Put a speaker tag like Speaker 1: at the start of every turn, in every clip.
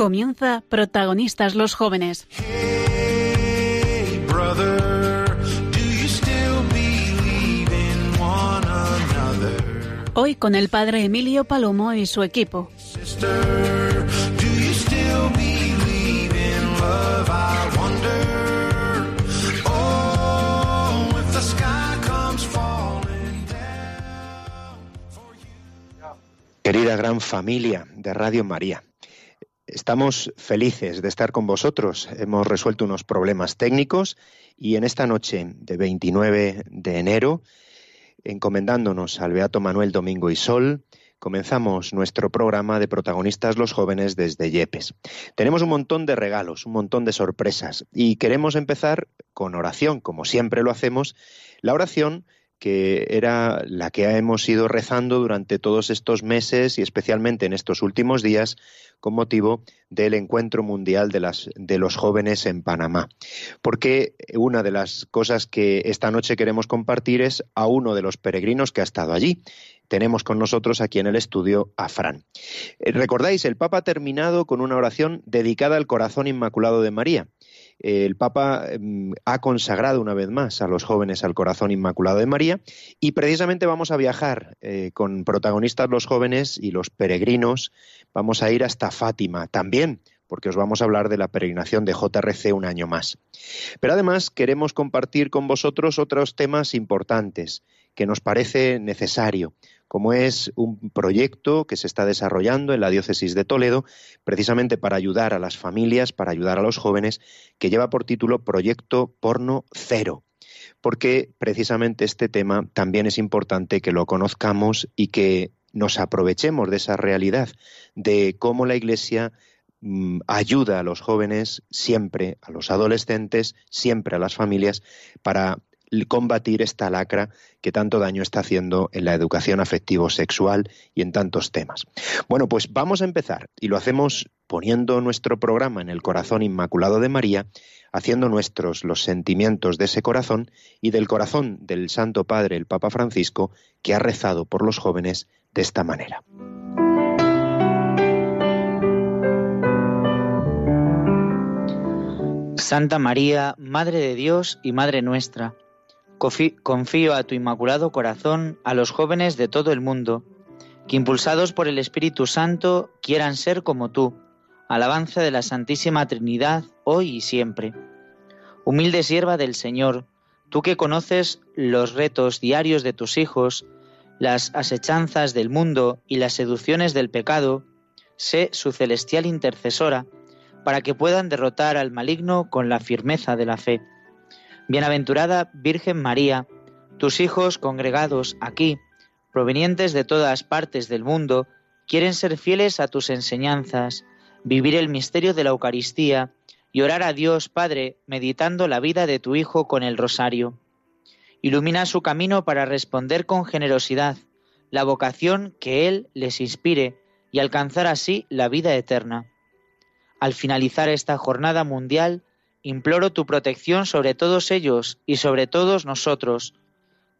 Speaker 1: Comienza Protagonistas los Jóvenes.
Speaker 2: Hey, brother?
Speaker 1: Hoy con el padre Emilio Palomo y su equipo.
Speaker 2: Sister. Oh.
Speaker 3: Querida gran familia de Radio María, estamos felices de estar con vosotros. Hemos resuelto unos problemas técnicos y en esta noche de 29 de enero, encomendándonos al Beato Manuel Domingo y Sol, comenzamos nuestro programa de protagonistas los jóvenes desde Yepes. Tenemos un montón de regalos, un montón de sorpresas y queremos empezar con oración, como siempre lo hacemos, la oración que era la que hemos ido rezando durante todos estos meses y especialmente en estos últimos días con motivo del encuentro mundial de, los jóvenes en Panamá. Porque una de las cosas que esta noche queremos compartir es a uno de los peregrinos que ha estado allí. Tenemos con nosotros aquí en el estudio a Fran. Eh, Recordáis, el Papa ha terminado con una oración dedicada al corazón inmaculado de María el Papa mm, ha consagrado una vez más a los jóvenes al corazón inmaculado de María y precisamente vamos a viajar eh, con protagonistas los jóvenes y los peregrinos. Vamos a ir hasta Fátima también porque os vamos a hablar de la peregrinación de JRC un año más. Pero además queremos compartir con vosotros otros temas importantes que nos parece necesario, como es un proyecto que se está desarrollando en la diócesis de Toledo, precisamente para ayudar a las familias, para ayudar a los jóvenes, que lleva por título Proyecto Porno Cero. Porque precisamente este tema también es importante que lo conozcamos y que nos aprovechemos de esa realidad, de cómo la Iglesia mm, ayuda a los jóvenes siempre, a los adolescentes, siempre a las familias, para combatir esta lacra que tanto daño está haciendo en la educación afectivo-sexual y en tantos temas. Bueno, pues vamos a empezar y lo hacemos poniendo nuestro programa en el corazón inmaculado de María, haciendo nuestros los sentimientos de ese corazón y del corazón del Santo Padre, el Papa Francisco, que ha rezado por los jóvenes de esta manera.
Speaker 4: Santa María, Madre de Dios y Madre nuestra, confío a tu inmaculado corazón a los jóvenes de todo el mundo, que impulsados por el Espíritu Santo quieran ser como tú, alabanza de la Santísima Trinidad hoy y siempre. Humilde sierva del Señor, tú que conoces los retos diarios de tus hijos, las asechanzas del mundo y las seducciones del pecado, sé su celestial intercesora, para que puedan derrotar al maligno con la firmeza de la fe. Bienaventurada Virgen María, tus hijos congregados aquí, provenientes de todas partes del mundo, quieren ser fieles a tus enseñanzas, vivir el misterio de la Eucaristía y orar a Dios Padre meditando la vida de tu Hijo con el rosario. Ilumina su camino para responder con generosidad la vocación que Él les inspire y alcanzar así la vida eterna. Al finalizar esta jornada mundial, imploro tu protección sobre todos ellos y sobre todos nosotros,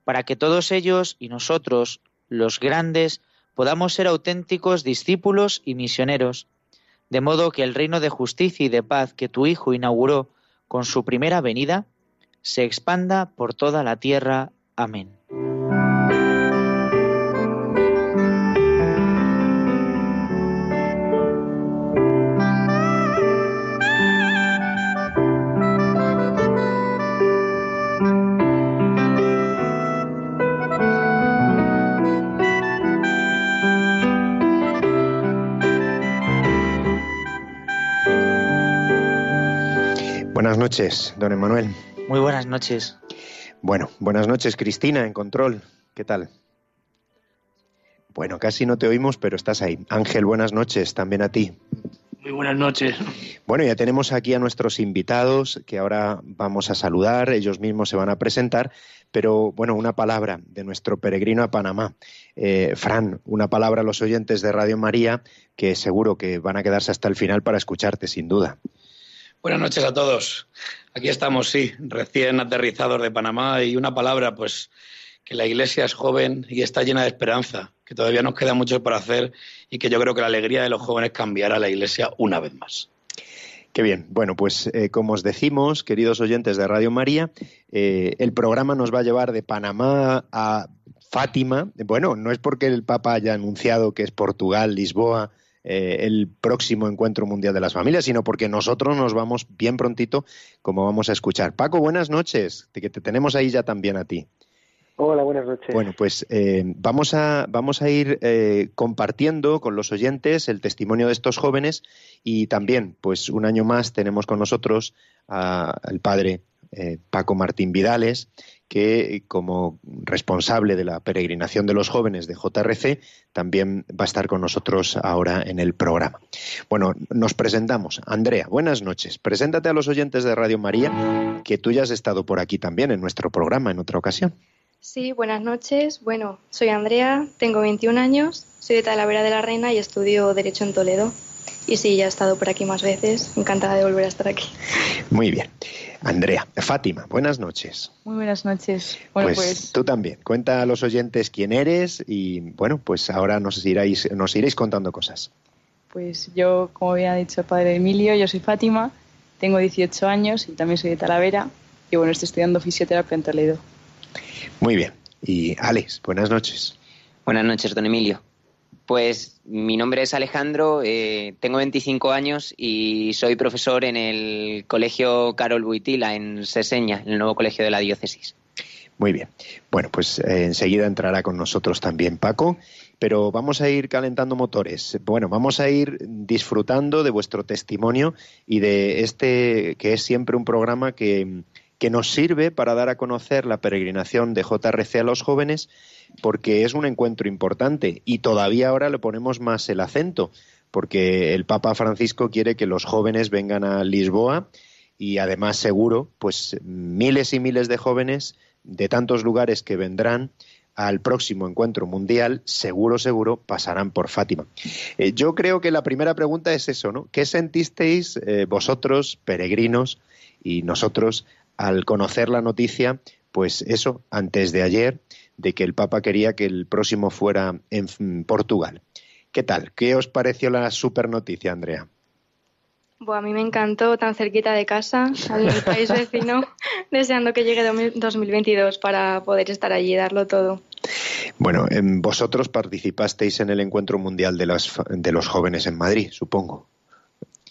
Speaker 4: para que todos ellos y nosotros, los grandes, podamos ser auténticos discípulos y misioneros, de modo que el reino de justicia y de paz que tu Hijo inauguró con su primera venida, se expanda por toda la tierra. Amén.
Speaker 3: Buenas noches, don Emanuel.
Speaker 4: Muy buenas noches.
Speaker 3: Bueno, buenas noches, Cristina, en control. ¿Qué tal? Bueno, casi no te oímos, pero estás ahí. Ángel, buenas noches, también a ti.
Speaker 5: Muy buenas noches.
Speaker 3: Bueno, ya tenemos aquí a nuestros invitados que ahora vamos a saludar, ellos mismos se van a presentar, pero bueno, una palabra de nuestro peregrino a Panamá. Eh, Fran, una palabra a los oyentes de Radio María que seguro que van a quedarse hasta el final para escucharte, sin duda.
Speaker 5: Buenas noches a todos. Aquí estamos, sí, recién aterrizados de Panamá y una palabra, pues que la Iglesia es joven y está llena de esperanza, que todavía nos queda mucho por hacer y que yo creo que la alegría de los jóvenes cambiará la Iglesia una vez más.
Speaker 3: Qué bien. Bueno, pues eh, como os decimos, queridos oyentes de Radio María, eh, el programa nos va a llevar de Panamá a Fátima. Bueno, no es porque el Papa haya anunciado que es Portugal, Lisboa, eh, el próximo encuentro mundial de las familias, sino porque nosotros nos vamos bien prontito, como vamos a escuchar. Paco, buenas noches, que te tenemos ahí ya también a ti.
Speaker 6: Hola, buenas noches.
Speaker 3: Bueno, pues eh, vamos, a, vamos a ir eh, compartiendo con los oyentes el testimonio de estos jóvenes y también, pues un año más tenemos con nosotros al padre eh, Paco Martín Vidales, que como responsable de la peregrinación de los jóvenes de JRC también va a estar con nosotros ahora en el programa. Bueno, nos presentamos. Andrea, buenas noches. Preséntate a los oyentes de Radio María, que tú ya has estado por aquí también en nuestro programa en otra ocasión.
Speaker 7: Sí, buenas noches. Bueno, soy Andrea, tengo 21 años, soy de Talavera de la Reina y estudio Derecho en Toledo. Y sí, ya he estado por aquí más veces, encantada de volver a estar aquí.
Speaker 3: Muy bien. Andrea, Fátima, buenas noches.
Speaker 8: Muy buenas noches. Bueno,
Speaker 3: pues,
Speaker 8: pues,
Speaker 3: tú también. Cuenta a los oyentes quién eres y bueno, pues ahora nos iréis, nos iréis contando cosas.
Speaker 8: Pues yo, como había dicho el padre Emilio, yo soy Fátima, tengo 18 años y también soy de Talavera y bueno, estoy estudiando fisioterapia en Toledo.
Speaker 3: Muy bien. Y Alex, buenas noches.
Speaker 9: Buenas noches, don Emilio. Pues mi nombre es Alejandro, eh, tengo 25 años y soy profesor en el Colegio Carol Buitila en Seseña, en el nuevo colegio de la diócesis.
Speaker 3: Muy bien. Bueno, pues eh, enseguida entrará con nosotros también Paco, pero vamos a ir calentando motores. Bueno, vamos a ir disfrutando de vuestro testimonio y de este que es siempre un programa que, que nos sirve para dar a conocer la peregrinación de JRC a los jóvenes, porque es un encuentro importante y todavía ahora le ponemos más el acento, porque el Papa Francisco quiere que los jóvenes vengan a Lisboa y además seguro, pues miles y miles de jóvenes de tantos lugares que vendrán al próximo encuentro mundial, seguro, seguro, pasarán por Fátima. Eh, yo creo que la primera pregunta es eso, ¿no? ¿Qué sentisteis eh, vosotros, peregrinos, y nosotros al conocer la noticia, pues eso, antes de ayer, de que el Papa quería que el próximo fuera en Portugal. ¿Qué tal? ¿Qué os pareció la super noticia, Andrea?
Speaker 7: Bueno, a mí me encantó tan cerquita de casa, al país vecino, deseando que llegue 2022 para poder estar allí y darlo todo.
Speaker 3: Bueno, em, vosotros participasteis en el Encuentro Mundial de, de los Jóvenes en Madrid, supongo.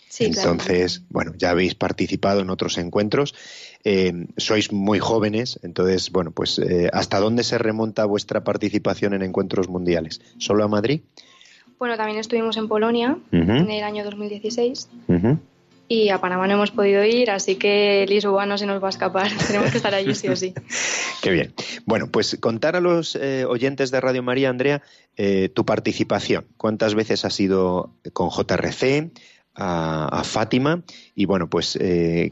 Speaker 7: Sí,
Speaker 3: entonces, bueno, ya habéis participado en otros encuentros. Eh, sois muy jóvenes, entonces, bueno, pues eh, ¿hasta dónde se remonta vuestra participación en encuentros mundiales? ¿Solo a Madrid?
Speaker 7: Bueno, también estuvimos en Polonia en el año 2016 y a Panamá no hemos podido ir, así que Lisboa no se nos va a escapar, tenemos que estar allí sí o sí.
Speaker 3: Qué bien. Bueno, pues contar a los eh, oyentes de Radio María, Andrea, tu participación. ¿Cuántas veces has ido con JRC? A, Fátima y bueno, pues eh,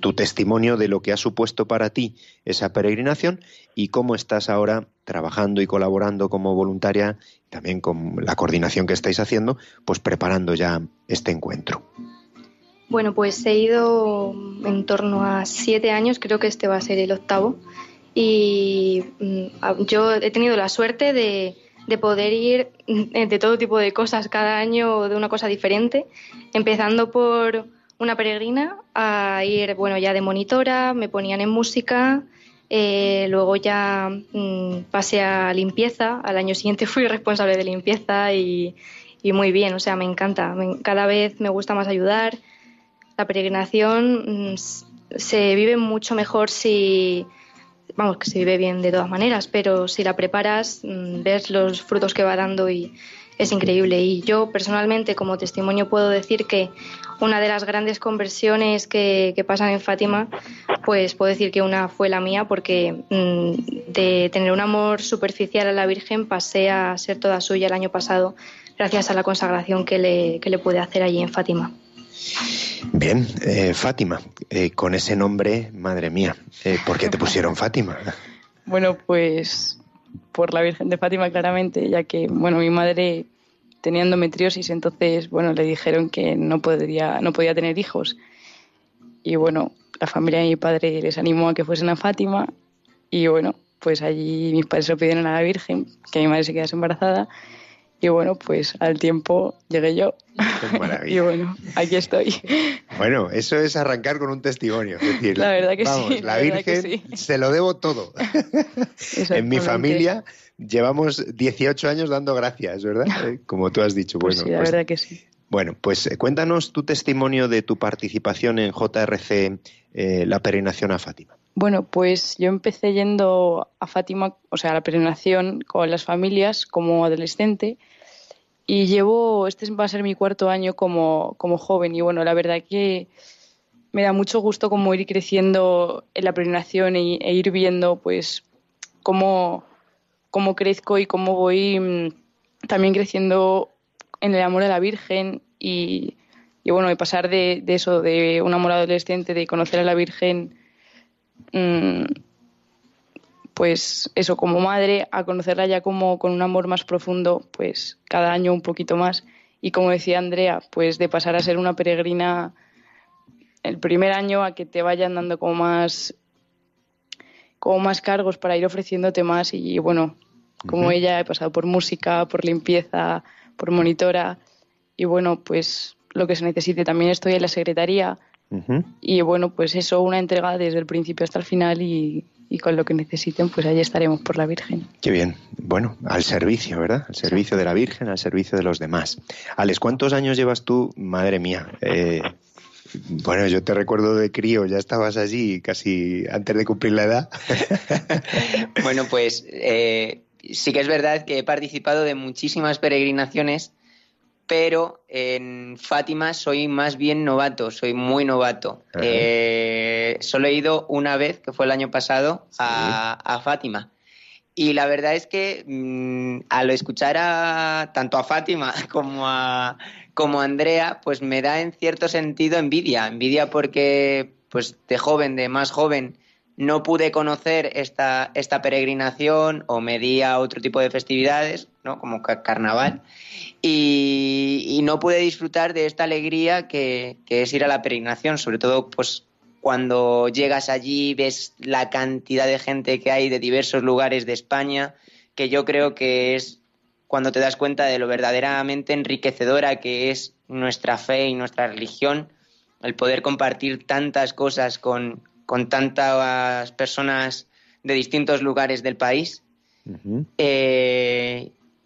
Speaker 3: tu testimonio de lo que ha supuesto para ti esa peregrinación y cómo estás ahora trabajando y colaborando como voluntaria, también con la coordinación que estáis haciendo, pues preparando ya este encuentro.
Speaker 7: Bueno, pues he ido en torno a siete años, creo que este va a ser el octavo, y mm, yo he tenido la suerte de, de poder ir eh, de todo tipo de cosas cada año de una cosa diferente, empezando por una peregrina a ir, bueno, ya de monitora, me ponían en música, eh, luego ya mm, pasé a limpieza, al año siguiente fui responsable de limpieza y, muy bien, o sea, me encanta, cada vez me gusta más ayudar. La peregrinación mm, se vive mucho mejor si, vamos, que se vive bien de todas maneras, pero si la preparas, mm, ves los frutos que va dando y es increíble. Y yo personalmente, como testimonio, puedo decir que una de las grandes conversiones que, pasan en Fátima, pues puedo decir que una fue la mía, porque mm, de tener un amor superficial a la Virgen pasé a ser toda suya el año pasado, gracias a la consagración que le, que le pude hacer allí en Fátima.
Speaker 3: Bien, eh, Fátima, eh, con ese nombre, madre mía, eh, ¿por qué te pusieron Fátima?
Speaker 8: Bueno, pues por la Virgen de Fátima claramente, ya que, bueno, mi madre tenía endometriosis, entonces, bueno, le dijeron que no podría, no podía tener hijos. Y bueno, la familia de mi padre les animó a que fuesen a Fátima y bueno, pues allí mis padres lo pidieron a la Virgen, que mi madre se quedase embarazada y bueno, pues al tiempo llegué yo. y bueno, aquí estoy.
Speaker 3: Bueno, eso es arrancar con un testimonio. decir,
Speaker 8: la verdad que sí.
Speaker 3: La, Virgen se lo debo todo. en mi familia llevamos 18 años dando gracias, ¿verdad? Eh, como tú has dicho.
Speaker 8: Pues sí, la
Speaker 3: pues
Speaker 8: verdad que sí.
Speaker 3: Bueno, pues eh, cuéntanos tu testimonio de tu participación en JRC, eh, la peregrinación a Fátima.
Speaker 8: Bueno, pues yo empecé yendo a Fátima, o sea, a la peregrinación con las familias como adolescente y llevo, este va a ser mi cuarto año como, como joven y bueno, la verdad que me da mucho gusto como ir creciendo en la peregrinación e, ir viendo pues cómo, cómo crezco y cómo voy mm, también creciendo en el amor a la Virgen y, y bueno, de pasar de, eso, de un amor adolescente, de conocer a la Virgen pues eso, como madre, a conocerla ya como con un amor más profundo, pues cada año un poquito más. Y como decía Andrea, pues de pasar a ser una peregrina el primer año a que te vayan dando como más como más cargos para ir ofreciéndote más y bueno, como ella he pasado por música, por limpieza, por monitora y bueno, pues lo que se necesite. También estoy en la secretaría y bueno, pues eso, una entrega desde el principio hasta el final y, con lo que necesiten, pues ahí estaremos por la Virgen.
Speaker 3: Qué bien. Bueno, al servicio, ¿verdad? Al servicio de la Virgen, al servicio de los demás. Alex, ¿cuántos años llevas tú? Madre mía. Eh, bueno, yo te recuerdo de crío, ya estabas allí casi antes de cumplir la edad.
Speaker 9: bueno, pues eh, sí que es verdad que he participado de muchísimas peregrinaciones pero en Fátima soy más bien novato, soy muy novato. Eh, solo he ido una vez, que fue el año pasado, a, Fátima. Y la verdad es que mm, al escuchar a, tanto a Fátima como a, como a Andrea, pues me da en cierto sentido envidia. Envidia porque, pues de joven, de más joven, no pude conocer esta, esta peregrinación o me di a otro tipo de festividades, ¿no? como carnaval y, no pude disfrutar de esta alegría que, es ir a la peregrinación, sobre todo pues cuando llegas allí ves la cantidad de gente que hay de diversos lugares de España, que yo creo que es cuando te das cuenta de lo verdaderamente enriquecedora que es nuestra fe y nuestra religión, el poder compartir tantas cosas con, con tantas personas de distintos lugares del país.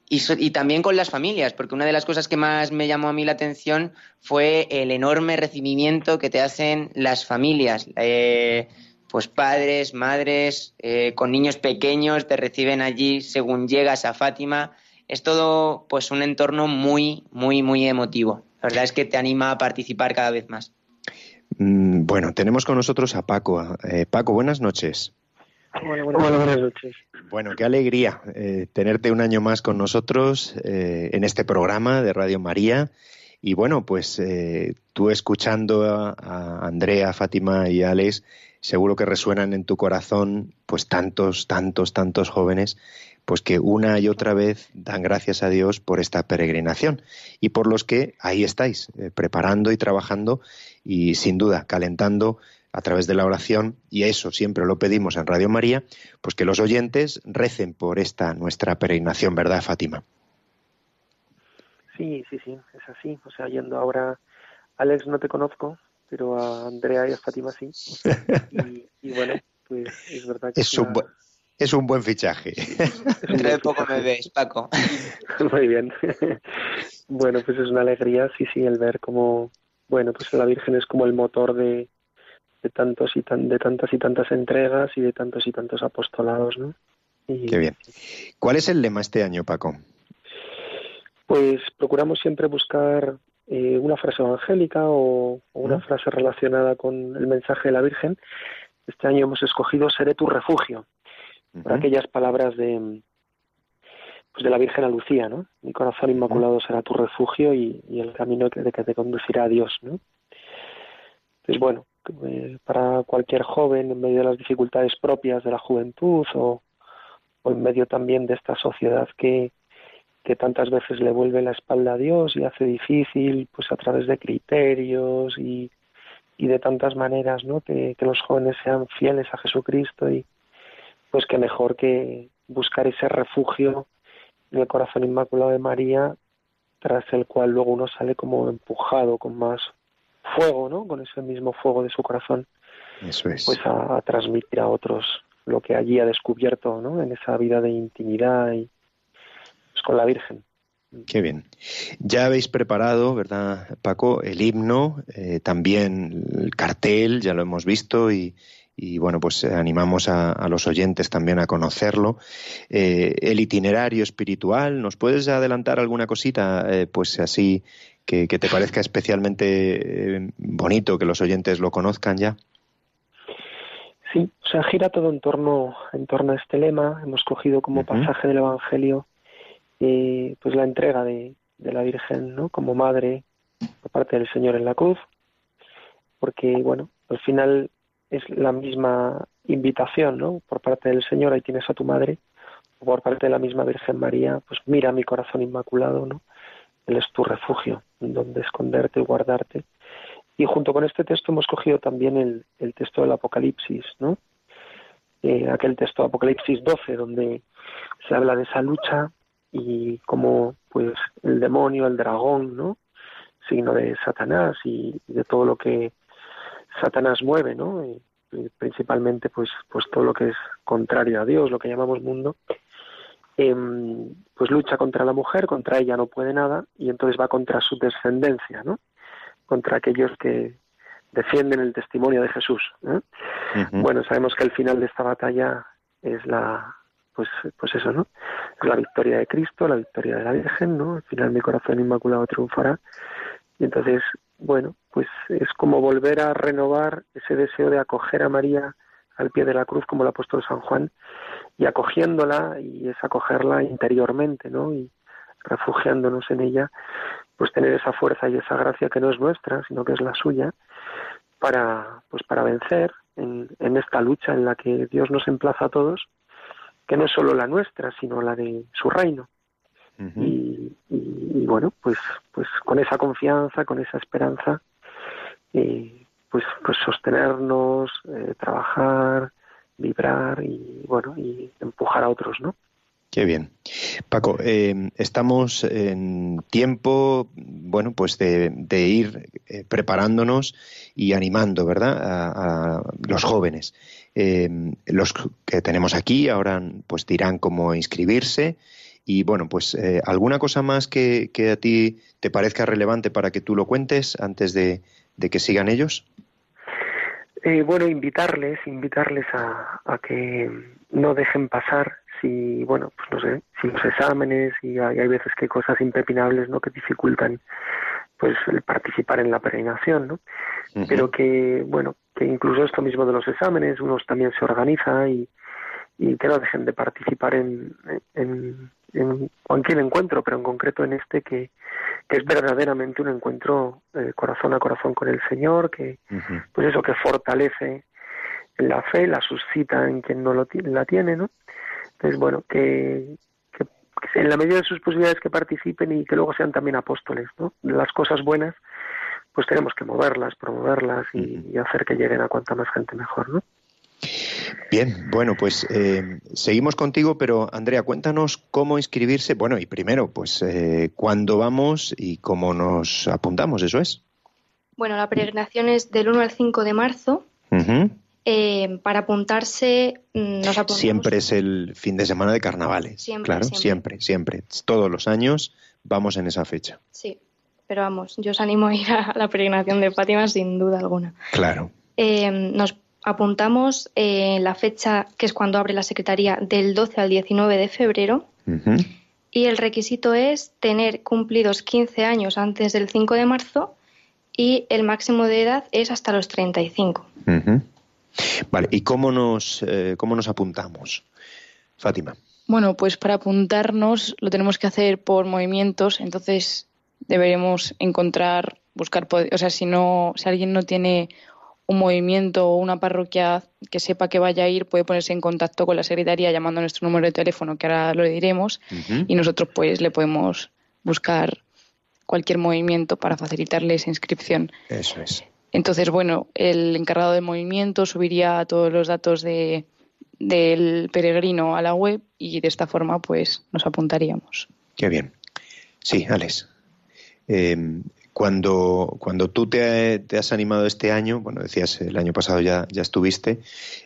Speaker 9: Y, también con las familias, porque una de las cosas que más me llamó a mí la atención fue el enorme recibimiento que te hacen las familias. Eh, pues padres, madres, eh, con niños pequeños, te reciben allí según llegas a Fátima. Es todo pues un entorno muy, muy, muy emotivo. La verdad es que te anima a participar cada vez más.
Speaker 3: Mm, bueno, tenemos con nosotros a Paco. Eh, Paco, buenas noches.
Speaker 6: Bueno, buenas noches.
Speaker 3: Bueno, qué alegría eh, tenerte un año más con nosotros eh, en este programa de Radio María. Y bueno, pues eh, tú escuchando a, Andrea, Fátima y Alex, seguro que resuenan en tu corazón pues tantos, tantos, tantos jóvenes pues que una y otra vez dan gracias a Dios por esta peregrinación y por los que ahí estáis, preparando y trabajando y sin duda calentando a través de la oración, y eso siempre lo pedimos en Radio María, pues que los oyentes recen por esta nuestra peregrinación, ¿verdad, Fátima?
Speaker 6: Sí, sí, sí, es así. O sea, yendo ahora, Alex no te conozco, pero a Andrea y a Fátima sí. Y, bueno, pues es verdad que
Speaker 3: es, un, es un buen fichaje.
Speaker 9: Dentro de poco me ves, Paco.
Speaker 6: Muy bien. Bueno, pues es una alegría, sí, sí, el ver cómo, bueno, pues la Virgen es como el motor de, de tantos y tan, de tantas y tantas entregas y de tantos y tantos apostolados, ¿no?
Speaker 3: Qué bien. ¿Cuál es el lema este año, Paco?
Speaker 6: Pues procuramos siempre buscar eh, una frase evangélica o, una frase relacionada con el mensaje de la Virgen. Este año hemos escogido Seré tu refugio, por aquellas palabras de, pues de la Virgen a Lucía, ¿no? Mi corazón inmaculado será tu refugio y, el camino que, de que te conducirá a Dios, ¿no? Entonces, bueno, eh, para cualquier joven en medio de las dificultades propias de la juventud o, o en medio también de esta sociedad que, que tantas veces le vuelve la espalda a Dios y hace difícil, pues a través de criterios y, y de tantas maneras, ¿no? Que, que, los jóvenes sean fieles a Jesucristo y pues que mejor que buscar ese refugio en el corazón inmaculado de María, tras el cual luego uno sale como empujado con más fuego, ¿no? Con ese mismo fuego de su corazón,
Speaker 3: Eso es.
Speaker 6: pues a, a transmitir a otros lo que allí ha descubierto, ¿no? En esa vida de intimidad y pues, con la Virgen.
Speaker 3: Qué bien. Ya habéis preparado, ¿verdad, Paco? El himno, eh, también el cartel, ya lo hemos visto y, y bueno, pues eh, animamos a, a, los oyentes también a conocerlo. Eh, el itinerario espiritual, ¿nos puedes adelantar alguna cosita, eh, pues así, que, que, te parezca especialmente eh, bonito que los oyentes lo conozcan ya?
Speaker 6: Sí, o sea, gira todo en torno, en torno a este lema. Hemos cogido como uh -huh. pasaje del Evangelio pues la entrega de, de, la Virgen, ¿no? Como madre por parte del Señor en la cruz, porque bueno, al final es la misma invitación, ¿no? Por parte del Señor, ahí tienes a tu madre, o por parte de la misma Virgen María, pues mira mi corazón inmaculado, ¿no? Él es tu refugio, donde esconderte y guardarte. Y junto con este texto hemos cogido también el, texto del Apocalipsis, ¿no? Eh, aquel texto de Apocalipsis 12, donde se habla de esa lucha y como pues el demonio, el dragón, ¿no? Signo de Satanás y de todo lo que Satanás mueve, ¿no? Y, y principalmente pues pues todo lo que es contrario a Dios, lo que llamamos mundo, eh, pues lucha contra la mujer, contra ella no puede nada y entonces va contra su descendencia, ¿no? Contra aquellos que defienden el testimonio de Jesús. ¿eh? Uh -huh. Bueno, sabemos que el final de esta batalla es la pues pues eso, ¿no? Es la victoria de Cristo, la victoria de la Virgen, ¿no? Al final mi corazón inmaculado triunfará. Y entonces, bueno, pues es como volver a renovar ese deseo de acoger a María al pie de la cruz como el apóstol San Juan y acogiéndola y es acogerla interiormente, ¿no? Y refugiándonos en ella, pues tener esa fuerza y esa gracia que no es nuestra, sino que es la suya, para, pues para vencer en, en esta lucha en la que Dios nos emplaza a todos que no es solo la nuestra, sino la de su reino. Uh -huh. y, y, y, bueno, pues, pues con esa confianza, con esa esperanza, eh, pues, pues sostenernos, eh, trabajar, vibrar y bueno, y empujar a otros, ¿no?
Speaker 3: Qué bien. Paco, eh, estamos en tiempo, bueno, pues de, de ir eh, preparándonos y animando, ¿verdad?, a, a los jóvenes. Eh, los que tenemos aquí ahora, pues dirán cómo inscribirse. Y bueno, pues eh, alguna cosa más que, que, a ti te parezca relevante para que tú lo cuentes antes de, de que sigan ellos.
Speaker 6: Eh, bueno, invitarles, invitarles a, a que no dejen pasar si, bueno, pues no sé, si los exámenes y hay, hay veces que hay cosas impepinables, ¿no? Que dificultan, pues, el participar en la peregrinación, ¿no? Uh -huh. Pero que, bueno, que incluso esto mismo de los exámenes, uno también se organiza y, y que no dejen de participar en, en, en cualquier encuentro, pero en concreto en este que, que es verdaderamente un encuentro eh, corazón a corazón con el Señor, que, uh -huh. pues eso, que fortalece la fe, la suscita en quien no lo la tiene, ¿no? Entonces, bueno, que, que, que, en la medida de sus posibilidades que participen y que luego sean también apóstoles, ¿no? Las cosas buenas, pues tenemos que moverlas, promoverlas y, y hacer que lleguen a cuanta más gente mejor, ¿no?
Speaker 3: Bien, bueno, pues eh, seguimos contigo, pero Andrea, cuéntanos cómo inscribirse. Bueno, y primero, pues eh, cuándo vamos y cómo nos apuntamos, eso es.
Speaker 7: Bueno, la peregrinación es del 1 al 5 de marzo. Uh -huh. Eh, para apuntarse, mm, nos apuntamos.
Speaker 3: Siempre es el fin de semana de carnavales.
Speaker 7: Siempre,
Speaker 3: claro, siempre. siempre, siempre. Todos los años vamos en esa fecha.
Speaker 7: Sí, pero vamos, yo os animo a ir a la peregrinación de Fátima sin duda alguna.
Speaker 3: Claro.
Speaker 7: Eh, nos apuntamos en eh, la fecha que es cuando abre la Secretaría del 12 al 19 de febrero. Uh -huh. Y el requisito es tener cumplidos 15 años antes del 5 de marzo y el máximo de edad es hasta los 35. Uh
Speaker 3: -huh. Vale, ¿y cómo nos, eh, cómo nos apuntamos, Fátima?
Speaker 8: Bueno, pues para apuntarnos lo tenemos que hacer por movimientos, entonces deberemos encontrar, buscar, o sea, si no, si alguien no tiene un movimiento o una parroquia que sepa que vaya a ir, puede ponerse en contacto con la secretaría llamando a nuestro número de teléfono, que ahora lo diremos, y nosotros pues le podemos buscar cualquier movimiento para facilitarle esa inscripción.
Speaker 3: Eso es.
Speaker 8: Entonces, bueno, el encargado de movimiento subiría todos los datos de, del peregrino a la web y de esta forma pues nos apuntaríamos.
Speaker 3: Qué bien. Sí, Alex. Eh, cuando, cuando tú te, has animado este año, bueno, decías el año pasado ya, ya estuviste,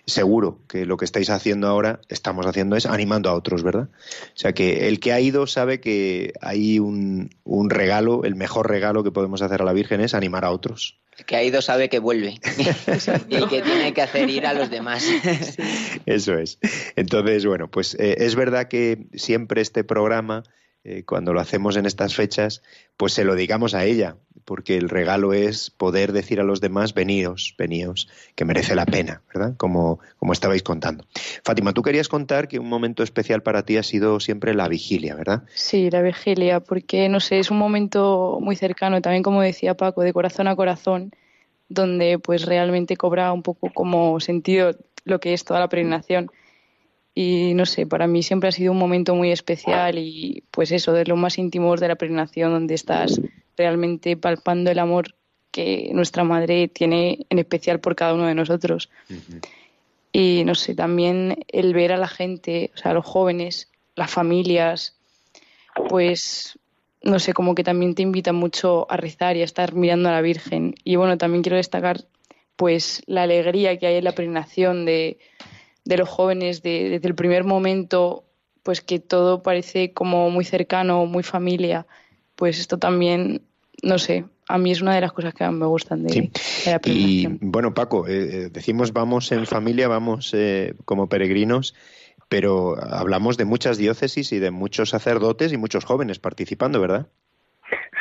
Speaker 3: seguro que lo que estáis haciendo ahora, estamos haciendo es animando a otros, ¿verdad? O sea que el que ha ido sabe que hay un, un regalo, el mejor regalo que podemos hacer a la Virgen es animar a otros.
Speaker 9: El que ha ido sabe que vuelve y el que tiene que hacer ir a los demás.
Speaker 3: Eso es. Entonces, bueno, pues eh, es verdad que siempre este programa eh, cuando lo hacemos en estas fechas, pues se lo digamos a ella, porque el regalo es poder decir a los demás, veníos, veníos, que merece la pena, ¿verdad? Como, como estabais contando. Fátima, tú querías contar que un momento especial para ti ha sido siempre la vigilia, ¿verdad?
Speaker 8: Sí, la vigilia, porque, no sé, es un momento muy cercano, también como decía Paco, de corazón a corazón, donde pues realmente cobra un poco como sentido lo que es toda la peregrinación y no sé, para mí siempre ha sido un momento muy especial y pues eso, de lo más íntimos de la peregrinación donde estás realmente palpando el amor que nuestra madre tiene en especial por cada uno de nosotros. Y no sé, también el ver a la gente, o sea, a los jóvenes, las familias, pues no sé, como que también te invita mucho a rezar y a estar mirando a la Virgen. Y bueno, también quiero destacar pues la alegría que hay en la peregrinación de de los jóvenes de, desde el primer momento, pues que todo parece como muy cercano, muy familia, pues esto también, no sé, a mí es una de las cosas que más me gustan de, la
Speaker 3: Y bueno, Paco, eh, eh, decimos vamos en familia, vamos eh, como peregrinos, pero hablamos de muchas diócesis y de muchos sacerdotes y muchos jóvenes participando, ¿verdad?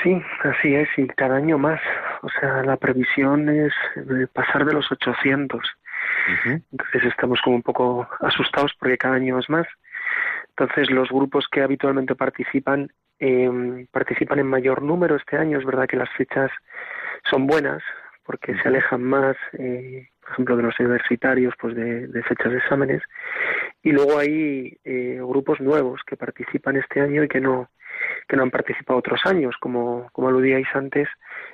Speaker 6: Sí, así es, y cada año más. O sea, la previsión es pasar de los 800. Entonces estamos como un poco asustados porque cada año es más. Entonces los grupos que habitualmente participan eh, participan en mayor número este año. Es verdad que las fechas son buenas porque se alejan más, eh, por ejemplo, de los universitarios, pues de, fechas de exámenes. Y luego hay eh, grupos nuevos que participan este año y que no que no han participado otros años, como, como aludíais antes,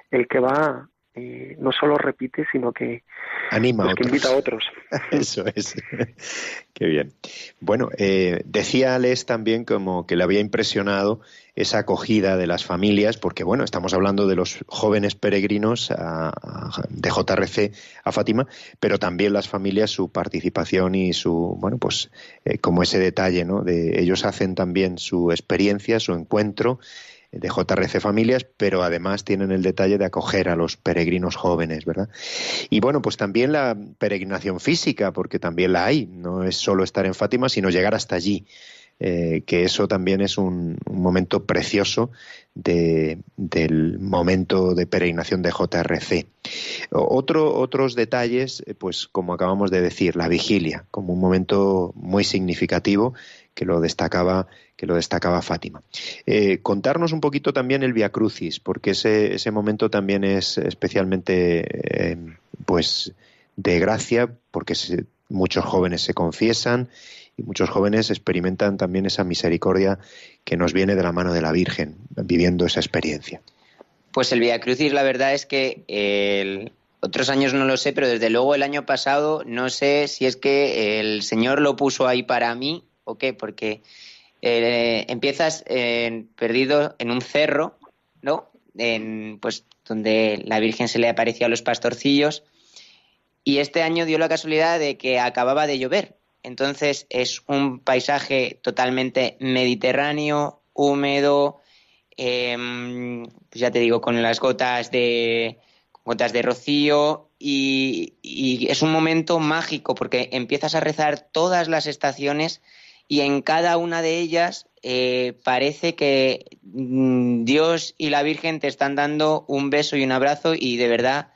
Speaker 6: el que va eh, no solo repite, sino que,
Speaker 3: Anima
Speaker 6: pues, que invita a otros.
Speaker 3: Eso es. Qué bien. Bueno, eh, decía Alex también como que le había impresionado esa acogida de las familias, porque bueno, estamos hablando de los jóvenes peregrinos de JRC a Fátima, pero también las familias, su participación y su, bueno, pues eh, como ese detalle, ¿no? De ellos hacen también su experiencia, su encuentro de JRC Familias, pero además tienen el detalle de acoger a los peregrinos jóvenes, ¿verdad? Y bueno, pues también la peregrinación física, porque también la hay, no es solo estar en Fátima, sino llegar hasta allí. Eh, que eso también es un, momento precioso del momento de peregrinación de JRC. Otro, otros detalles, eh, pues como acabamos de decir, la vigilia, como un momento muy significativo que lo destacaba que lo destacaba Fátima. Eh, contarnos un poquito también el Via Crucis, porque ese, ese momento también es especialmente eh, pues de gracia, porque muchos jóvenes se confiesan y muchos jóvenes experimentan también esa misericordia que nos viene de la mano de la Virgen, viviendo esa experiencia.
Speaker 9: Pues el Via Crucis, la verdad es que otros años no lo sé, pero desde luego el año pasado no sé si es que el Señor lo puso ahí para mí o qué, porque eh, empiezas perdido en un cerro, ¿no? En, pues donde la Virgen se le apareció a los pastorcillos. Y este año dio la casualidad de que acababa de llover. Entonces es un paisaje totalmente mediterráneo, húmedo, em, pues ya te digo, con las gotas de gotas de rocío y, es un momento mágico porque empiezas a rezar todas las estaciones y en cada una de ellas eh, parece que mm, Dios y la Virgen te están dando un beso y un abrazo y de verdad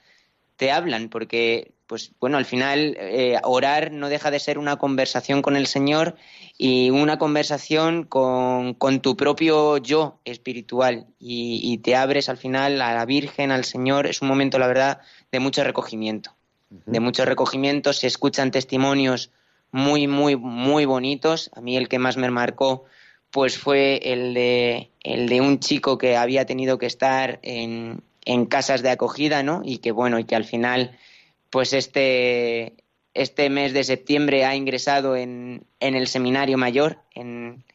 Speaker 9: te hablan, porque pues bueno, al final eh, orar no deja de ser una conversación con el Señor y una conversación con, con tu propio yo espiritual y, y, te abres al final a la Virgen, al Señor. Es un momento, la verdad, de mucho recogimiento. De mucho recogimiento, se escuchan testimonios muy, muy, muy bonitos. A mí el que más me marcó pues fue el de, el de un chico que había tenido que estar en, en casas de acogida, ¿no? Y que bueno, y que al final pues este, este mes de septiembre ha ingresado en, en el seminario mayor, en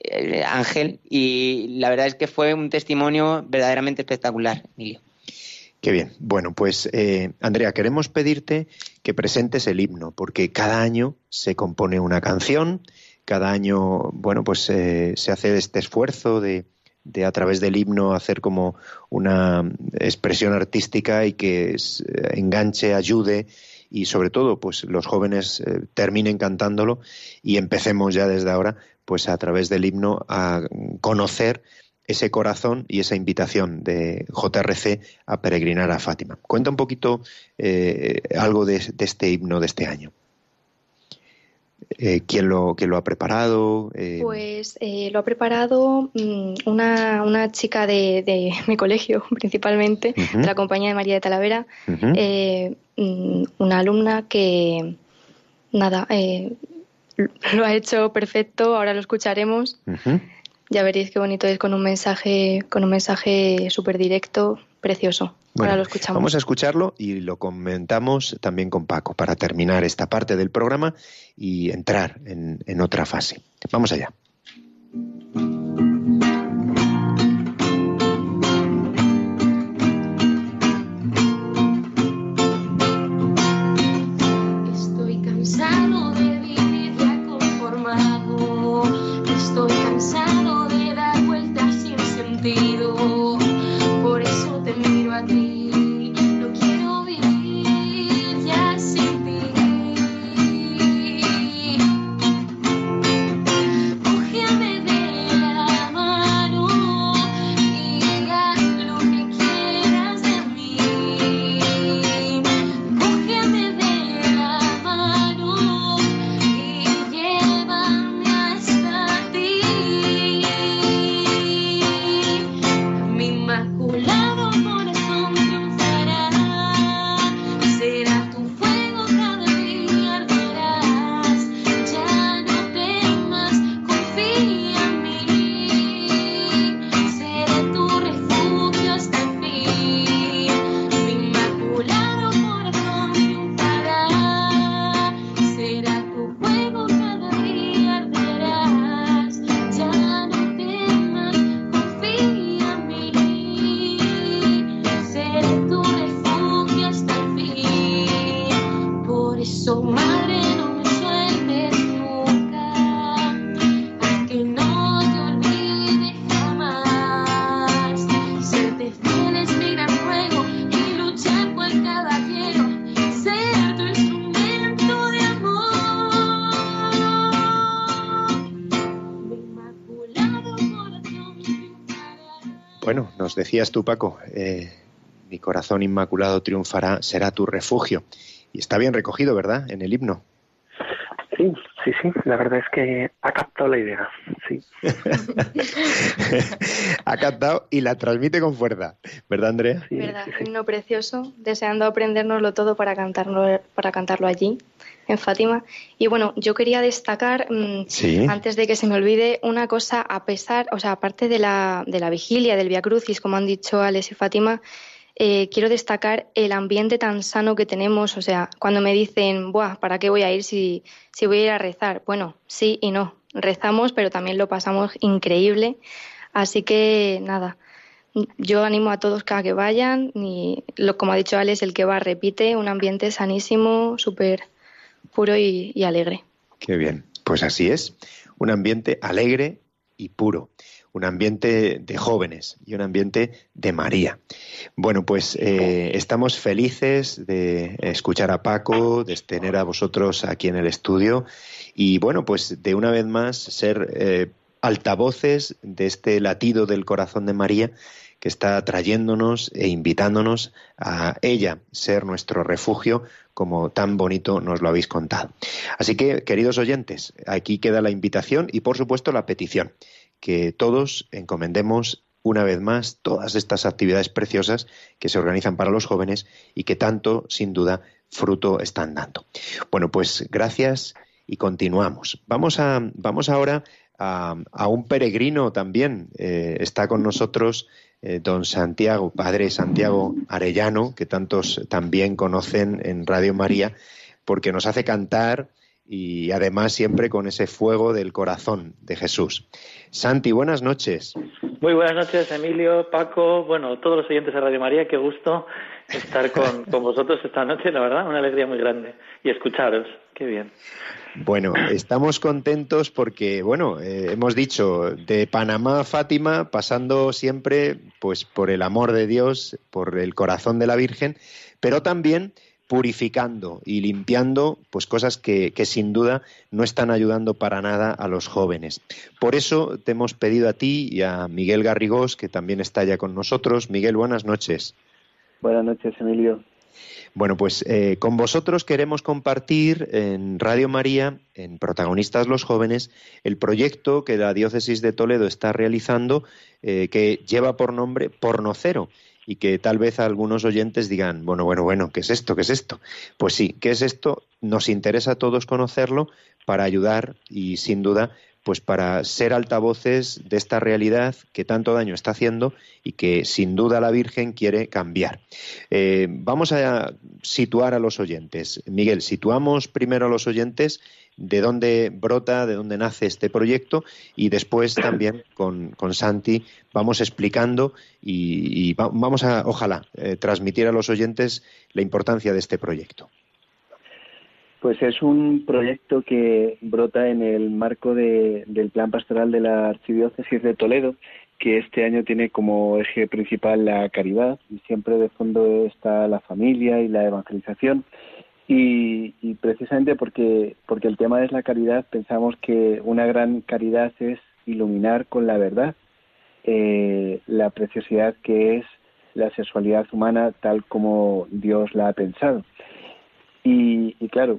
Speaker 9: eh, Ángel, y la verdad es que fue un testimonio verdaderamente espectacular, Emilio.
Speaker 3: Qué bien. Bueno, pues eh, Andrea, queremos pedirte que presentes el himno, porque cada año se compone una canción, cada año, bueno, pues eh, se hace este esfuerzo de, de a través del himno hacer como una expresión artística y que enganche, ayude y sobre todo pues los jóvenes eh, terminen cantándolo y empecemos ya desde ahora pues a través del himno a conocer ese corazón y esa invitación de JRC a peregrinar a Fátima. Cuenta un poquito eh, algo de este himno de este año. Eh, ¿quién, lo, lo ha preparado?
Speaker 7: Eh, pues lo ha preparado mm, una, una, chica de, mi colegio, principalmente, de la compañía de María de Talavera, mm, una alumna que, nada, lo ha hecho perfecto, ahora lo escucharemos. Ya veréis qué bonito es con un mensaje, con un mensaje súper directo, precioso. Ahora lo escuchamos.
Speaker 3: Vamos a escucharlo y lo comentamos también con Paco para terminar esta parte del programa y entrar en, en otra fase. Vamos allá. Decías tú, Paco, eh, mi corazón inmaculado triunfará, será tu refugio. Y está bien recogido, ¿verdad? En el himno.
Speaker 6: Sí, sí, sí. La verdad es que ha captado la idea. Sí.
Speaker 3: ha captado y la transmite con fuerza, ¿verdad, Andrea?
Speaker 7: Sí, verdad, himno precioso, deseando aprendérnoslo todo para cantarlo, para cantarlo allí en Fátima. Y bueno, yo quería destacar, mm, antes de que se me olvide, una cosa, a pesar, o sea, aparte de la, de la vigilia, del Via Crucis, como han dicho Alex y Fátima, eh, quiero destacar el ambiente tan sano que tenemos. O sea, cuando me dicen, Buah, ¿para qué voy a ir si, si voy a ir a rezar? Bueno, sí y no. Rezamos, pero también lo pasamos increíble. Así que nada, yo animo a todos a que vayan. Y lo, como ha dicho Alex, el que va repite, un ambiente sanísimo, súper puro y, alegre.
Speaker 3: Qué bien, pues así es, un ambiente alegre y puro un ambiente de jóvenes y un ambiente de María. Bueno, pues eh, estamos felices de escuchar a Paco, de tener a vosotros aquí en el estudio y bueno, pues de una vez más ser eh, altavoces de este latido del corazón de María que está trayéndonos e invitándonos a ella ser nuestro refugio, como tan bonito nos lo habéis contado. Así que, queridos oyentes, aquí queda la invitación y, por supuesto, la petición, que todos encomendemos una vez más todas estas actividades preciosas que se organizan para los jóvenes y que tanto, sin duda, fruto están dando. Bueno, pues gracias y continuamos. Vamos, a, vamos ahora a, un peregrino también. Eh, está con nosotros eh, don Santiago, padre Santiago Arellano, que tantos también conocen en Radio María, porque nos hace cantar y además siempre con ese fuego del corazón de Jesús. Santi, buenas noches.
Speaker 10: Muy buenas noches, Emilio, Paco, bueno, todos los oyentes de Radio María, qué gusto estar con, vosotros esta noche, la verdad, una alegría muy grande. Y escucharos, qué bien.
Speaker 3: Bueno, estamos contentos porque, bueno, eh, hemos dicho de Panamá a Fátima, pasando siempre, pues, por el amor de Dios, por el corazón de la Virgen, pero también purificando y limpiando pues cosas que, sin duda no están ayudando para nada a los jóvenes. Por eso te hemos pedido a ti y a Miguel Garrigós, que también está ya con nosotros. Miguel, buenas noches.
Speaker 11: Buenas noches, Emilio.
Speaker 3: Bueno, pues eh, con vosotros queremos compartir en Radio María, en Protagonistas los Jóvenes, el proyecto que la Diócesis de Toledo está realizando, eh, que lleva por nombre Pornocero y que tal vez algunos oyentes digan, bueno, bueno, bueno, ¿qué es esto? ¿Qué es esto? Pues sí, ¿qué es esto? Nos interesa a todos conocerlo para ayudar y sin duda pues para ser altavoces de esta realidad que tanto daño está haciendo y que sin duda la Virgen quiere cambiar. Eh, vamos a situar a los oyentes. Miguel, situamos primero a los oyentes de dónde brota, de dónde nace este proyecto y después también con, Santi vamos explicando y, vamos a, ojalá, eh, transmitir a los oyentes la importancia de este proyecto.
Speaker 11: Pues es un proyecto que brota en el marco del plan pastoral de la Archidiócesis de Toledo, que este año tiene como eje principal la caridad y siempre de fondo está la familia y la evangelización. Y, precisamente porque, porque el tema es la caridad, pensamos que una gran caridad es iluminar con la verdad eh, la preciosidad que es la sexualidad humana tal como Dios la ha pensado. Y, y, claro,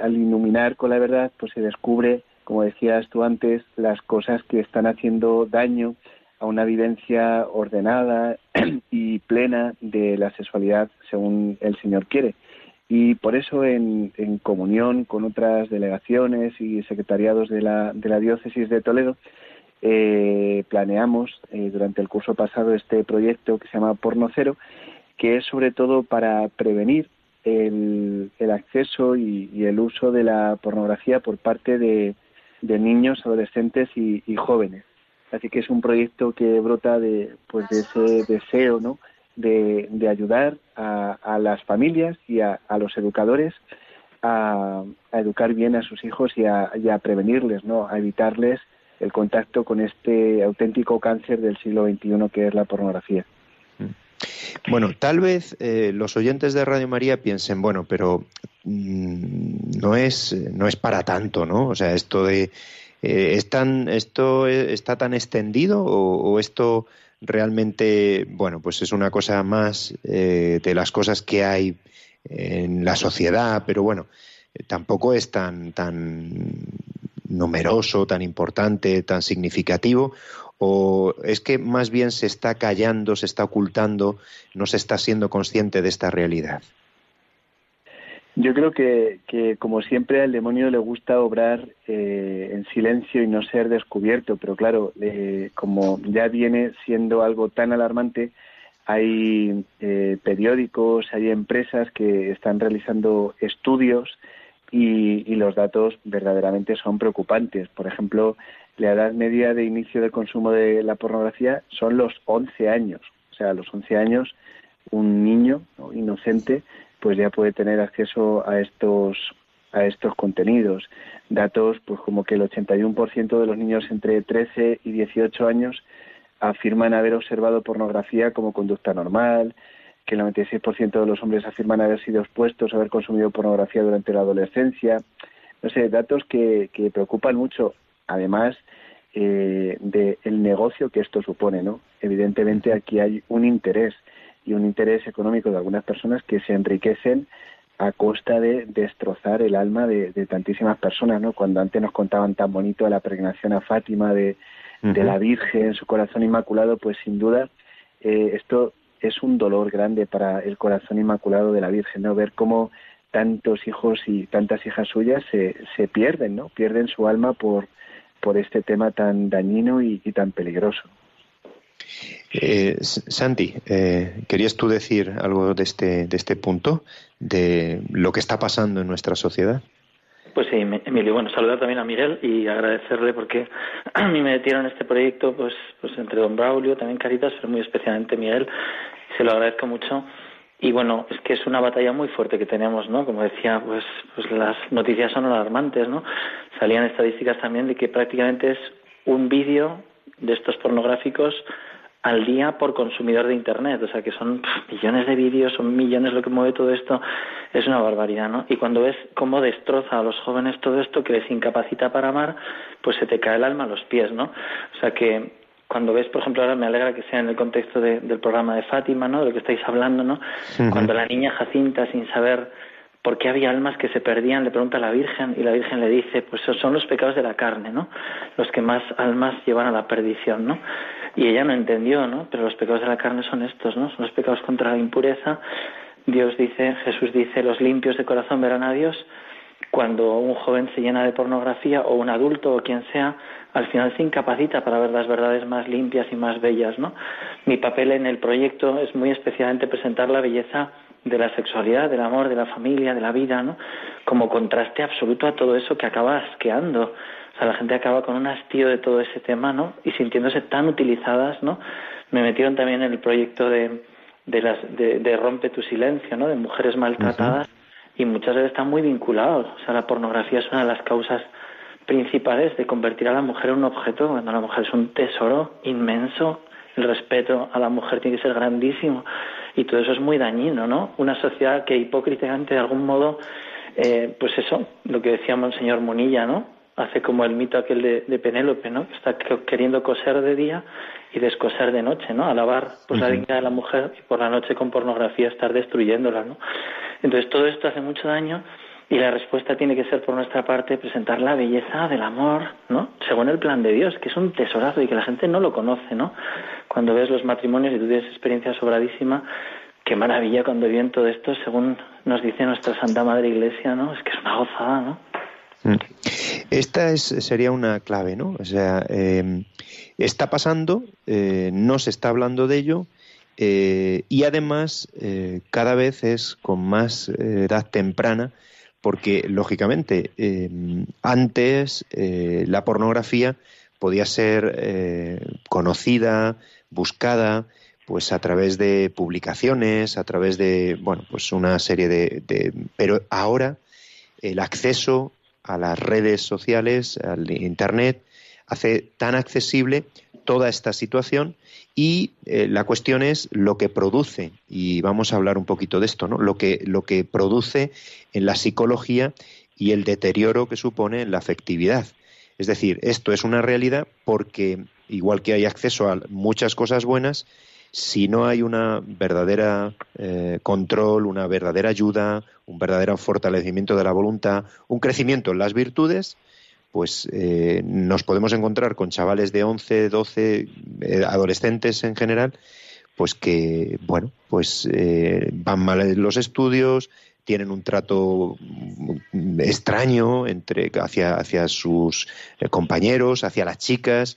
Speaker 11: al iluminar con la verdad, pues se descubre, como decías tú antes, las cosas que están haciendo daño a una vivencia ordenada y plena de la sexualidad según el Señor quiere. Y por eso, en, comunión con otras delegaciones y secretariados de la, de la diócesis de Toledo, eh, planeamos eh, durante el curso pasado este proyecto que se llama Porno Cero, que es sobre todo para prevenir el, acceso y, el uso de la pornografía por parte de, niños, adolescentes y, jóvenes. Así que es un proyecto que brota de, pues de ese deseo, ¿no? De, ayudar a, las familias y a, los educadores a, educar bien a sus hijos y a, prevenirles, ¿no? A evitarles el contacto con este auténtico cáncer del siglo XXI que es la pornografía.
Speaker 3: Bueno, tal vez eh, los oyentes de Radio María piensen, bueno, pero mm, no, es, no es para tanto, ¿no? O sea, esto de... Eh, ¿Esto está tan extendido o, esto realmente, bueno, pues es una cosa más eh, de las cosas que hay en la sociedad, pero bueno, tampoco es tan, tan numeroso, tan importante, tan significativo, ¿O es que más bien se está callando, se está ocultando, no se está siendo consciente de esta realidad?
Speaker 11: Yo creo que, como siempre, al demonio le gusta obrar eh, en silencio y no ser descubierto, pero claro, eh, como ya viene siendo algo tan alarmante, hay eh, periódicos, hay empresas que están realizando estudios y, los datos verdaderamente son preocupantes. Por ejemplo, la edad media de inicio del consumo de la pornografía son los 11 años. O sea, a los 11 años un niño inocente pues ya puede tener acceso a estos a estos contenidos. Datos pues como que el 81% de los niños entre 13 y 18 años afirman haber observado pornografía como conducta normal, que el 96% de los hombres afirman haber sido expuestos a haber consumido pornografía durante la adolescencia. No sé, datos que, que preocupan mucho Además, eh, del negocio que esto supone, ¿no? Evidentemente aquí hay un interés y un interés económico de algunas personas que se enriquecen a costa de destrozar el alma de, tantísimas personas, ¿no? Cuando antes nos contaban tan bonito de la pregnación a Fátima de, de la Virgen, su corazón inmaculado, pues sin duda eh, esto es un dolor grande para el corazón inmaculado de la Virgen, ¿no? Ver cómo tantos hijos y tantas hijas suyas se, se pierden, ¿no? Pierden su alma por, por este tema tan dañino y, tan peligroso.
Speaker 3: Eh, Santi, eh, ¿querías tú decir algo de este, de este punto, de lo que está pasando en nuestra sociedad?
Speaker 10: Pues sí, Emilio, bueno, saludar también a Miguel y agradecerle porque a mí me metieron en este proyecto, pues, pues entre Don Braulio, también Caritas, pero muy especialmente Miguel, se lo agradezco mucho. Y bueno, es que es una batalla muy fuerte que tenemos, ¿no? Como decía, pues, pues las noticias son alarmantes, ¿no? Salían estadísticas también de que prácticamente es un vídeo de estos pornográficos al día por consumidor de Internet. O sea, que son millones de vídeos, son millones lo que mueve todo esto. Es una barbaridad, ¿no? Y cuando ves cómo destroza a los jóvenes todo esto, que les incapacita para amar, pues se te cae el alma a los pies, ¿no? O sea, que cuando ves, por ejemplo, ahora me alegra que sea en el contexto del programa de Fátima, ¿no? De lo que estáis hablando, ¿no? Cuando la niña Jacinta, sin saber por qué había almas que se perdían, le pregunta a la Virgen y la Virgen le dice, pues son los pecados de la carne, ¿no? Los que más almas llevan a la perdición, ¿no? Y ella no entendió, ¿no? Pero los pecados de la carne son estos, ¿no? Son los pecados contra la impureza. Dios dice, Jesús dice, los limpios de corazón verán a Dios. Cuando un joven se llena de pornografía o un adulto o quien sea, al final se incapacita para ver las verdades más limpias y más bellas, ¿no? Mi papel en el proyecto es muy especialmente presentar la belleza de la sexualidad, del amor, de la familia, de la vida, ¿no? Como contraste absoluto a todo eso que acaba asqueando o sea, la gente acaba con un hastío de todo ese tema, ¿no? Y sintiéndose tan utilizadas, ¿no? Me metieron también en el proyecto de, de, las, de, Rompe tu silencio, ¿no? De mujeres maltratadas y muchas veces están muy vinculados. O sea, la pornografía es una de las causas principales de convertir a la mujer en un objeto, cuando la mujer es un tesoro inmenso, el respeto a la mujer tiene que ser grandísimo y todo eso es muy dañino, ¿no? Una sociedad que hipócritamente de algún modo, eh, pues eso, lo que decía Monseñor Munilla, ¿no? Hace como el mito aquel de, Penélope, ¿no? Que está queriendo coser de día y descoser de noche, ¿no? Alabar pues, la dignidad de la mujer y por la noche con pornografía estar destruyéndola, ¿no? Entonces todo esto hace mucho daño y la respuesta tiene que ser por nuestra parte presentar la belleza del amor, ¿no? Según el plan de Dios, que es un tesorazo y que la gente no lo conoce, ¿no? Cuando ves los matrimonios y tú tienes experiencia sobradísima, qué maravilla cuando viven todo esto, según nos dice nuestra Santa Madre Iglesia, ¿no? Es que es una gozada, ¿no?
Speaker 3: Mm. Esta es, sería una clave, ¿no? O sea, em, está pasando, eh, no se está hablando de ello eh, y además eh, cada vez es con más edad temprana porque, lógicamente, em, antes la pornografía podía ser conocida, buscada, pues a través de publicaciones, a través de, bueno, pues una serie de pero ahora el acceso a las redes sociales, al Internet, hace tan accesible toda esta situación y eh, la cuestión es lo que produce y vamos a hablar un poquito de esto, ¿no? Lo que lo que produce en la psicología y el deterioro que supone en la afectividad. Es decir, esto es una realidad porque igual que hay acceso a muchas cosas buenas, si no hay una verdadera eh, control, una verdadera ayuda, un verdadero fortalecimiento de la voluntad, un crecimiento en las virtudes, pues eh, nos podemos encontrar con chavales de 11, 12, eh, adolescentes en general, pues que, bueno, pues van mal en los estudios, tienen un trato extraño entre hacia, hacia sus compañeros, hacia las chicas,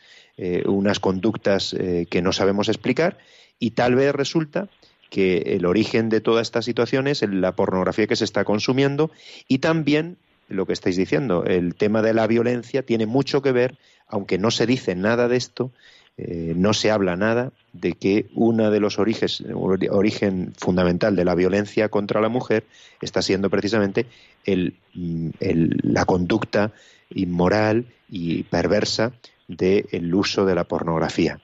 Speaker 3: unas conductas que no sabemos explicar y tal vez resulta que el origen de toda esta situación es la pornografía que se está consumiendo y también lo que estáis diciendo, el tema de la violencia tiene mucho que ver, aunque no se dice nada de esto, eh, no se habla nada de que uno de los orígenes, origen fundamental de la violencia contra la mujer está siendo precisamente el, la conducta inmoral y perversa del uso de la pornografía.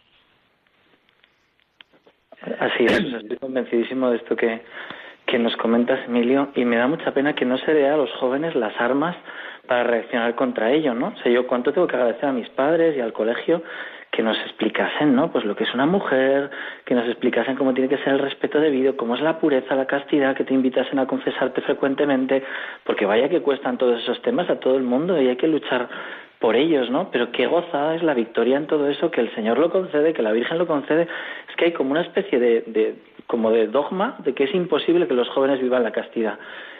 Speaker 10: Así es, estoy convencidísimo de esto que, que nos comentas, Emilio, y me da mucha pena que no se dé a los jóvenes las armas para reaccionar contra ello, ¿no? O sea, yo cuánto tengo que agradecer a mis padres y al colegio que nos explicasen, ¿no? Pues lo que es una mujer, que nos explicasen cómo tiene que ser el respeto debido, cómo es la pureza, la castidad, que te invitasen a confesarte frecuentemente, porque vaya que cuestan todos esos temas a todo el mundo y hay que luchar por ellos, ¿no? Pero qué gozada es la victoria en todo eso, que el Señor lo concede, que la Virgen lo concede. Es que hay como una especie de, de como de dogma de que es imposible que los jóvenes vivan la castidad.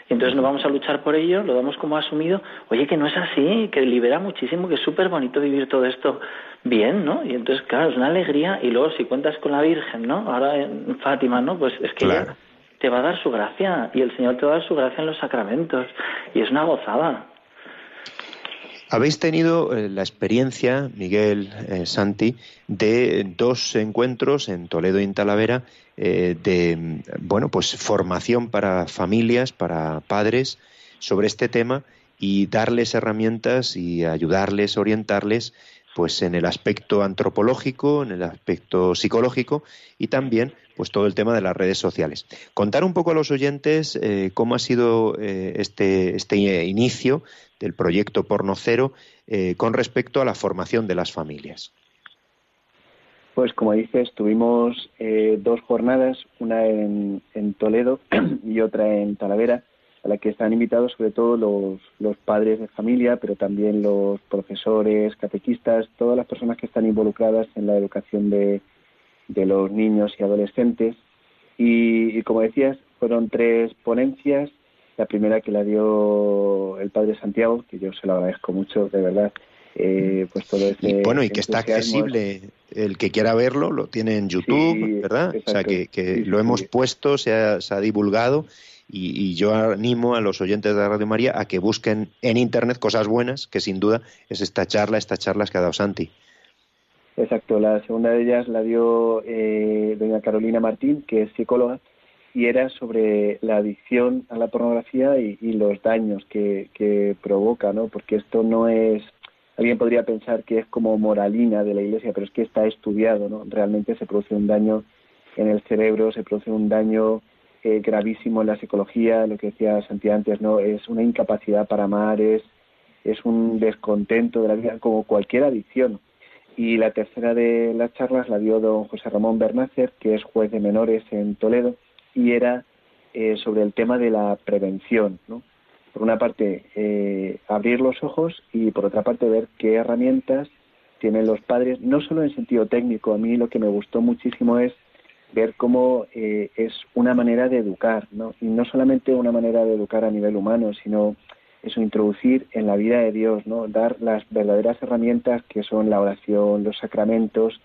Speaker 10: Y entonces no vamos a luchar por ello, lo damos como asumido. Oye, que no es así, que libera muchísimo, que es súper bonito vivir todo esto bien, ¿no? Y entonces, claro, es una alegría. Y luego, si cuentas con la Virgen, ¿no? Ahora en Fátima, ¿no? Pues es que te va a dar su gracia. Y el Señor te va a dar su gracia en los sacramentos. Y es una gozada.
Speaker 3: Habéis tenido eh, la experiencia, Miguel eh, Santi, de dos encuentros en Toledo y en Talavera eh, de bueno, pues formación para familias, para padres sobre este tema y darles herramientas y ayudarles, orientarles pues en el aspecto antropológico, en el aspecto psicológico y también pues todo el tema de las redes sociales. Contar un poco a los oyentes eh, cómo ha sido eh, este, este inicio del proyecto Porno Cero eh, con respecto a la formación de las familias.
Speaker 11: Pues como dices, tuvimos dos jornadas, una en, en, Toledo y otra en Talavera, a la que están invitados sobre todo los, los padres de familia, pero también los profesores, catequistas, todas las personas que están involucradas en la educación de, de los niños y adolescentes. Y, como decías, fueron tres ponencias. La primera que la dio el padre Santiago, que yo se lo agradezco mucho, de verdad. Eh, pues todo ese
Speaker 3: bueno, y que está accesible. El que quiera verlo lo tiene en YouTube, ¿verdad? o sea, que, lo hemos puesto, se ha, se ha divulgado. Y, y, yo animo a los oyentes de Radio María a que busquen en Internet cosas buenas, que sin duda es esta charla, estas charlas que ha dado Santi.
Speaker 11: Exacto, la segunda de ellas la dio eh, doña Carolina Martín, que es psicóloga, y era sobre la adicción a la pornografía y, los daños que, que, provoca, ¿no? Porque esto no es, alguien podría pensar que es como moralina de la Iglesia, pero es que está estudiado, ¿no? Realmente se produce un daño en el cerebro, se produce un daño eh, gravísimo en la psicología, lo que decía Santiago antes, ¿no? Es una incapacidad para amar, es, es un descontento de la vida, como cualquier adicción y la tercera de las charlas la dio don José Ramón Bernácer, que es juez de menores en Toledo, y era eh, sobre el tema de la prevención. ¿no? Por una parte, eh, abrir los ojos y por otra parte, ver qué herramientas tienen los padres, no solo en sentido técnico. A mí lo que me gustó muchísimo es ver cómo eh, es una manera de educar, ¿no? y no solamente una manera de educar a nivel humano, sino eso, introducir en la vida de Dios, ¿no? Dar las verdaderas herramientas que son la oración, los sacramentos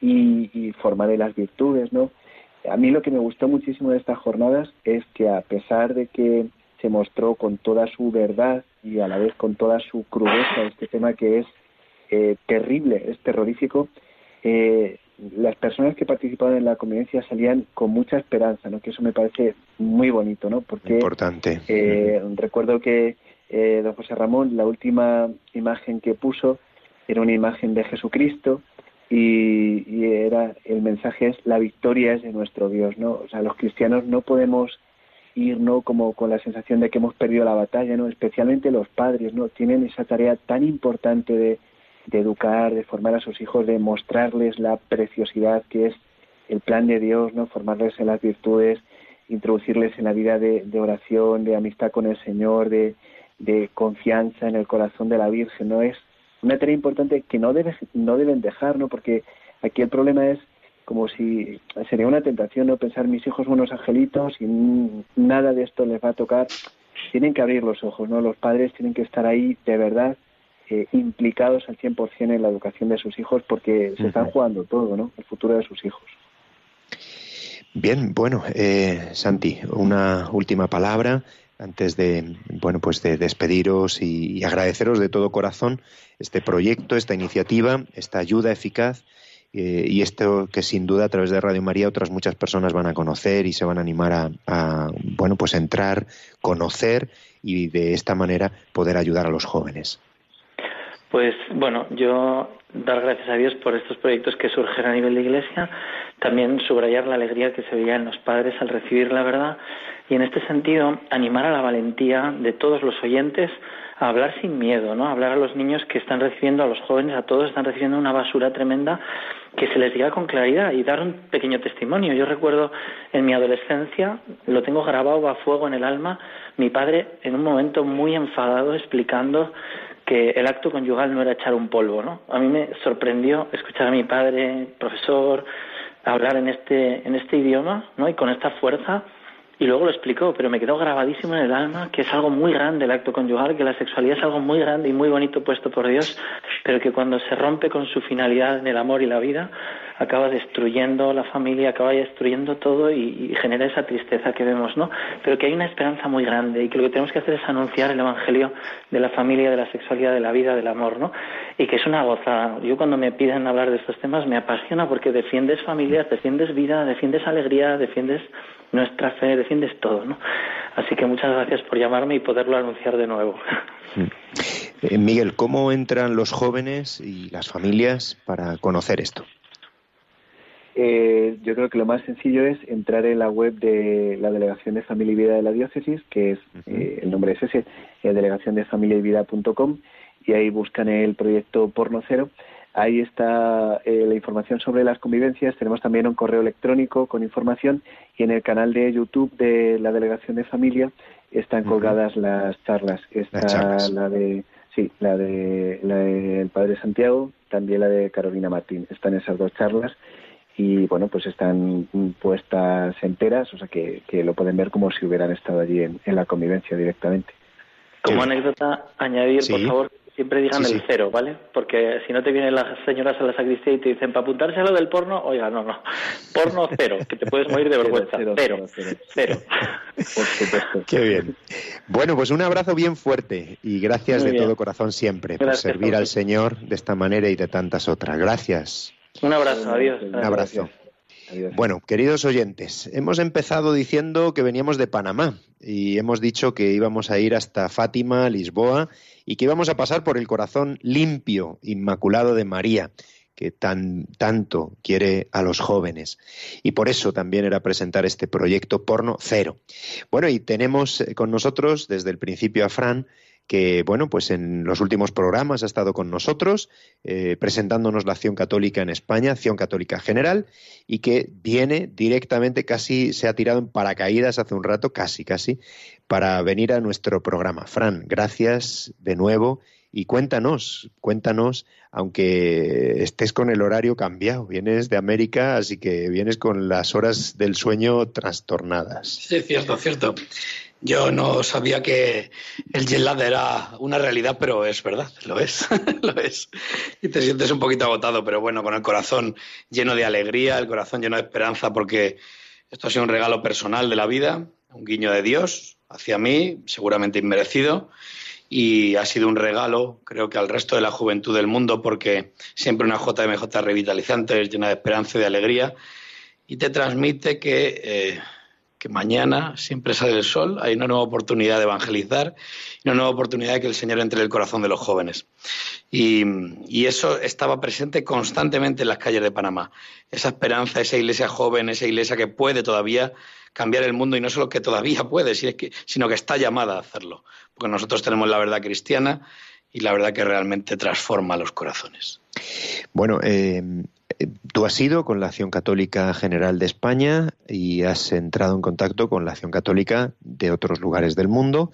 Speaker 11: y, y formar las virtudes, ¿no? A mí lo que me gustó muchísimo de estas jornadas es que a pesar de que se mostró con toda su verdad y a la vez con toda su crudeza este tema que es eh, terrible, es terrorífico, eh, las personas que participaban en la convivencia salían con mucha esperanza, ¿no? Que eso me parece muy bonito, ¿no? Porque
Speaker 3: Importante.
Speaker 11: Eh, recuerdo que eh, don José Ramón, la última imagen que puso era una imagen de Jesucristo y, era el mensaje es la victoria es de nuestro Dios, ¿no? O sea, los cristianos no podemos ir, ¿no? Como con la sensación de que hemos perdido la batalla, ¿no? Especialmente los padres, ¿no? Tienen esa tarea tan importante de, educar, de formar a sus hijos, de mostrarles la preciosidad que es el plan de Dios, ¿no? Formarles en las virtudes, introducirles en la vida de oración, de amistad con el Señor, de, de confianza en el corazón de la Virgen, ¿no? Es una tarea importante que no, debe, no deben dejar, ¿no? Porque aquí el problema es como si sería una tentación, ¿no? Pensar mis hijos son unos angelitos y nada de esto les va a tocar. Tienen que abrir los ojos, ¿no? Los padres tienen que estar ahí de verdad eh, implicados al 100% en la educación de sus hijos porque se están jugando todo, ¿no? El futuro de sus hijos.
Speaker 3: Bien, bueno, eh, Santi, una última palabra antes de bueno pues de despediros y, agradeceros de todo corazón este proyecto, esta iniciativa, esta ayuda eficaz eh, y esto que sin duda a través de Radio María otras muchas personas van a conocer y se van a animar a, a bueno pues entrar, conocer y de esta manera poder ayudar a los jóvenes.
Speaker 10: Pues bueno, yo dar gracias a Dios por estos proyectos que surgen a nivel de iglesia, también subrayar la alegría que se veía en los padres al recibir la verdad y en este sentido animar a la valentía de todos los oyentes a hablar sin miedo, ¿no? Hablar a los niños que están recibiendo, a los jóvenes, a todos están recibiendo una basura tremenda que se les diga con claridad y dar un pequeño testimonio. Yo recuerdo en mi adolescencia, lo tengo grabado a fuego en el alma, mi padre en un momento muy enfadado explicando que el acto conyugal no era echar un polvo, ¿no? A mí me sorprendió escuchar a mi padre, profesor, hablar en este, en este idioma, ¿no? Y con esta fuerza y luego lo explicó, pero me quedó grabadísimo en el alma que es algo muy grande el acto conyugal, que la sexualidad es algo muy grande y muy bonito puesto por Dios, pero que cuando se rompe con su finalidad en el amor y la vida, acaba destruyendo la familia, acaba destruyendo todo y, genera esa tristeza que vemos, ¿no? Pero que hay una esperanza muy grande y que lo que tenemos que hacer es anunciar el Evangelio de la familia, de la sexualidad, de la vida, del amor, ¿no? Y que es una gozada. Yo cuando me piden hablar de estos temas me apasiona porque defiendes familias, defiendes vida, defiendes alegría, defiendes nuestra fe, defiendes todo, ¿no? Así que muchas gracias por llamarme y poderlo anunciar de nuevo.
Speaker 3: Eh, Miguel, ¿cómo entran los jóvenes y las familias para conocer esto?
Speaker 11: Eh, yo creo que lo más sencillo es entrar en la web de la Delegación de Familia y Vida de la Diócesis, que es, eh, el nombre es ese, delegación de familia y vida.com, y ahí buscan el proyecto Porno Cero Ahí está eh, la información sobre las convivencias. Tenemos también un correo electrónico con información y en el canal de YouTube de la Delegación de Familia están colgadas las charlas. Está la de sí, la de el Padre Santiago, también la de Carolina Martín. Están esas dos charlas y bueno, pues están puestas enteras, o sea que, lo pueden ver como si hubieran estado allí en, la convivencia directamente.
Speaker 10: Como anécdota, añadir, por favor, Siempre digan el cero, ¿vale? Porque si no te vienen las señoras a la sacristía y te dicen, para apuntarse a lo del porno, oiga, no, no. Porno cero, que te puedes morir de vergüenza. Cero, cero, cero.
Speaker 3: Por supuesto. Qué bien. Bueno, pues un abrazo bien fuerte y gracias de todo corazón siempre por servir al Señor de esta manera y de tantas otras. Gracias.
Speaker 10: Un abrazo, adiós.
Speaker 3: Un abrazo. Bueno, queridos oyentes, hemos empezado diciendo que veníamos de Panamá y hemos dicho que íbamos a ir hasta Fátima, Lisboa y que íbamos a pasar por el corazón limpio, inmaculado de María, que tan, tanto quiere a los jóvenes. Y por eso también era presentar este proyecto Porno Cero. Bueno, y tenemos con nosotros desde el principio a Fran, que, bueno, pues en los últimos programas ha estado con nosotros, eh, presentándonos la acción católica en España, acción católica general, y que viene directamente, casi se ha tirado en paracaídas hace un rato, casi, casi, para venir a nuestro programa. Fran, gracias de nuevo y cuéntanos, cuéntanos, aunque estés con el horario cambiado, vienes de América, así que vienes con las horas del sueño trastornadas.
Speaker 5: Sí, cierto, cierto. Yo no sabía que el jet era una realidad, pero es verdad, lo es, lo es. Y te sientes un poquito agotado, pero bueno, con el corazón lleno de alegría, el corazón lleno de esperanza, porque esto ha sido un regalo personal de la vida, un guiño de Dios hacia mí, seguramente inmerecido, y ha sido un regalo, creo que al resto de la juventud del mundo, porque siempre una JMJ revitalizante, llena de esperanza y de alegría, y te transmite que... Eh, que mañana siempre sale el sol, hay una nueva oportunidad de evangelizar una nueva oportunidad de que el Señor entre en el corazón de los jóvenes. Y, eso estaba presente constantemente en las calles de Panamá. Esa esperanza, esa iglesia joven, esa iglesia que puede todavía cambiar el mundo y no solo que todavía puede, sino que está llamada a hacerlo. Porque nosotros tenemos la verdad cristiana y la verdad que realmente transforma los corazones.
Speaker 3: Bueno, eh, Tú has ido con la Acción Católica General de España y has entrado en contacto con la Acción Católica de otros lugares del mundo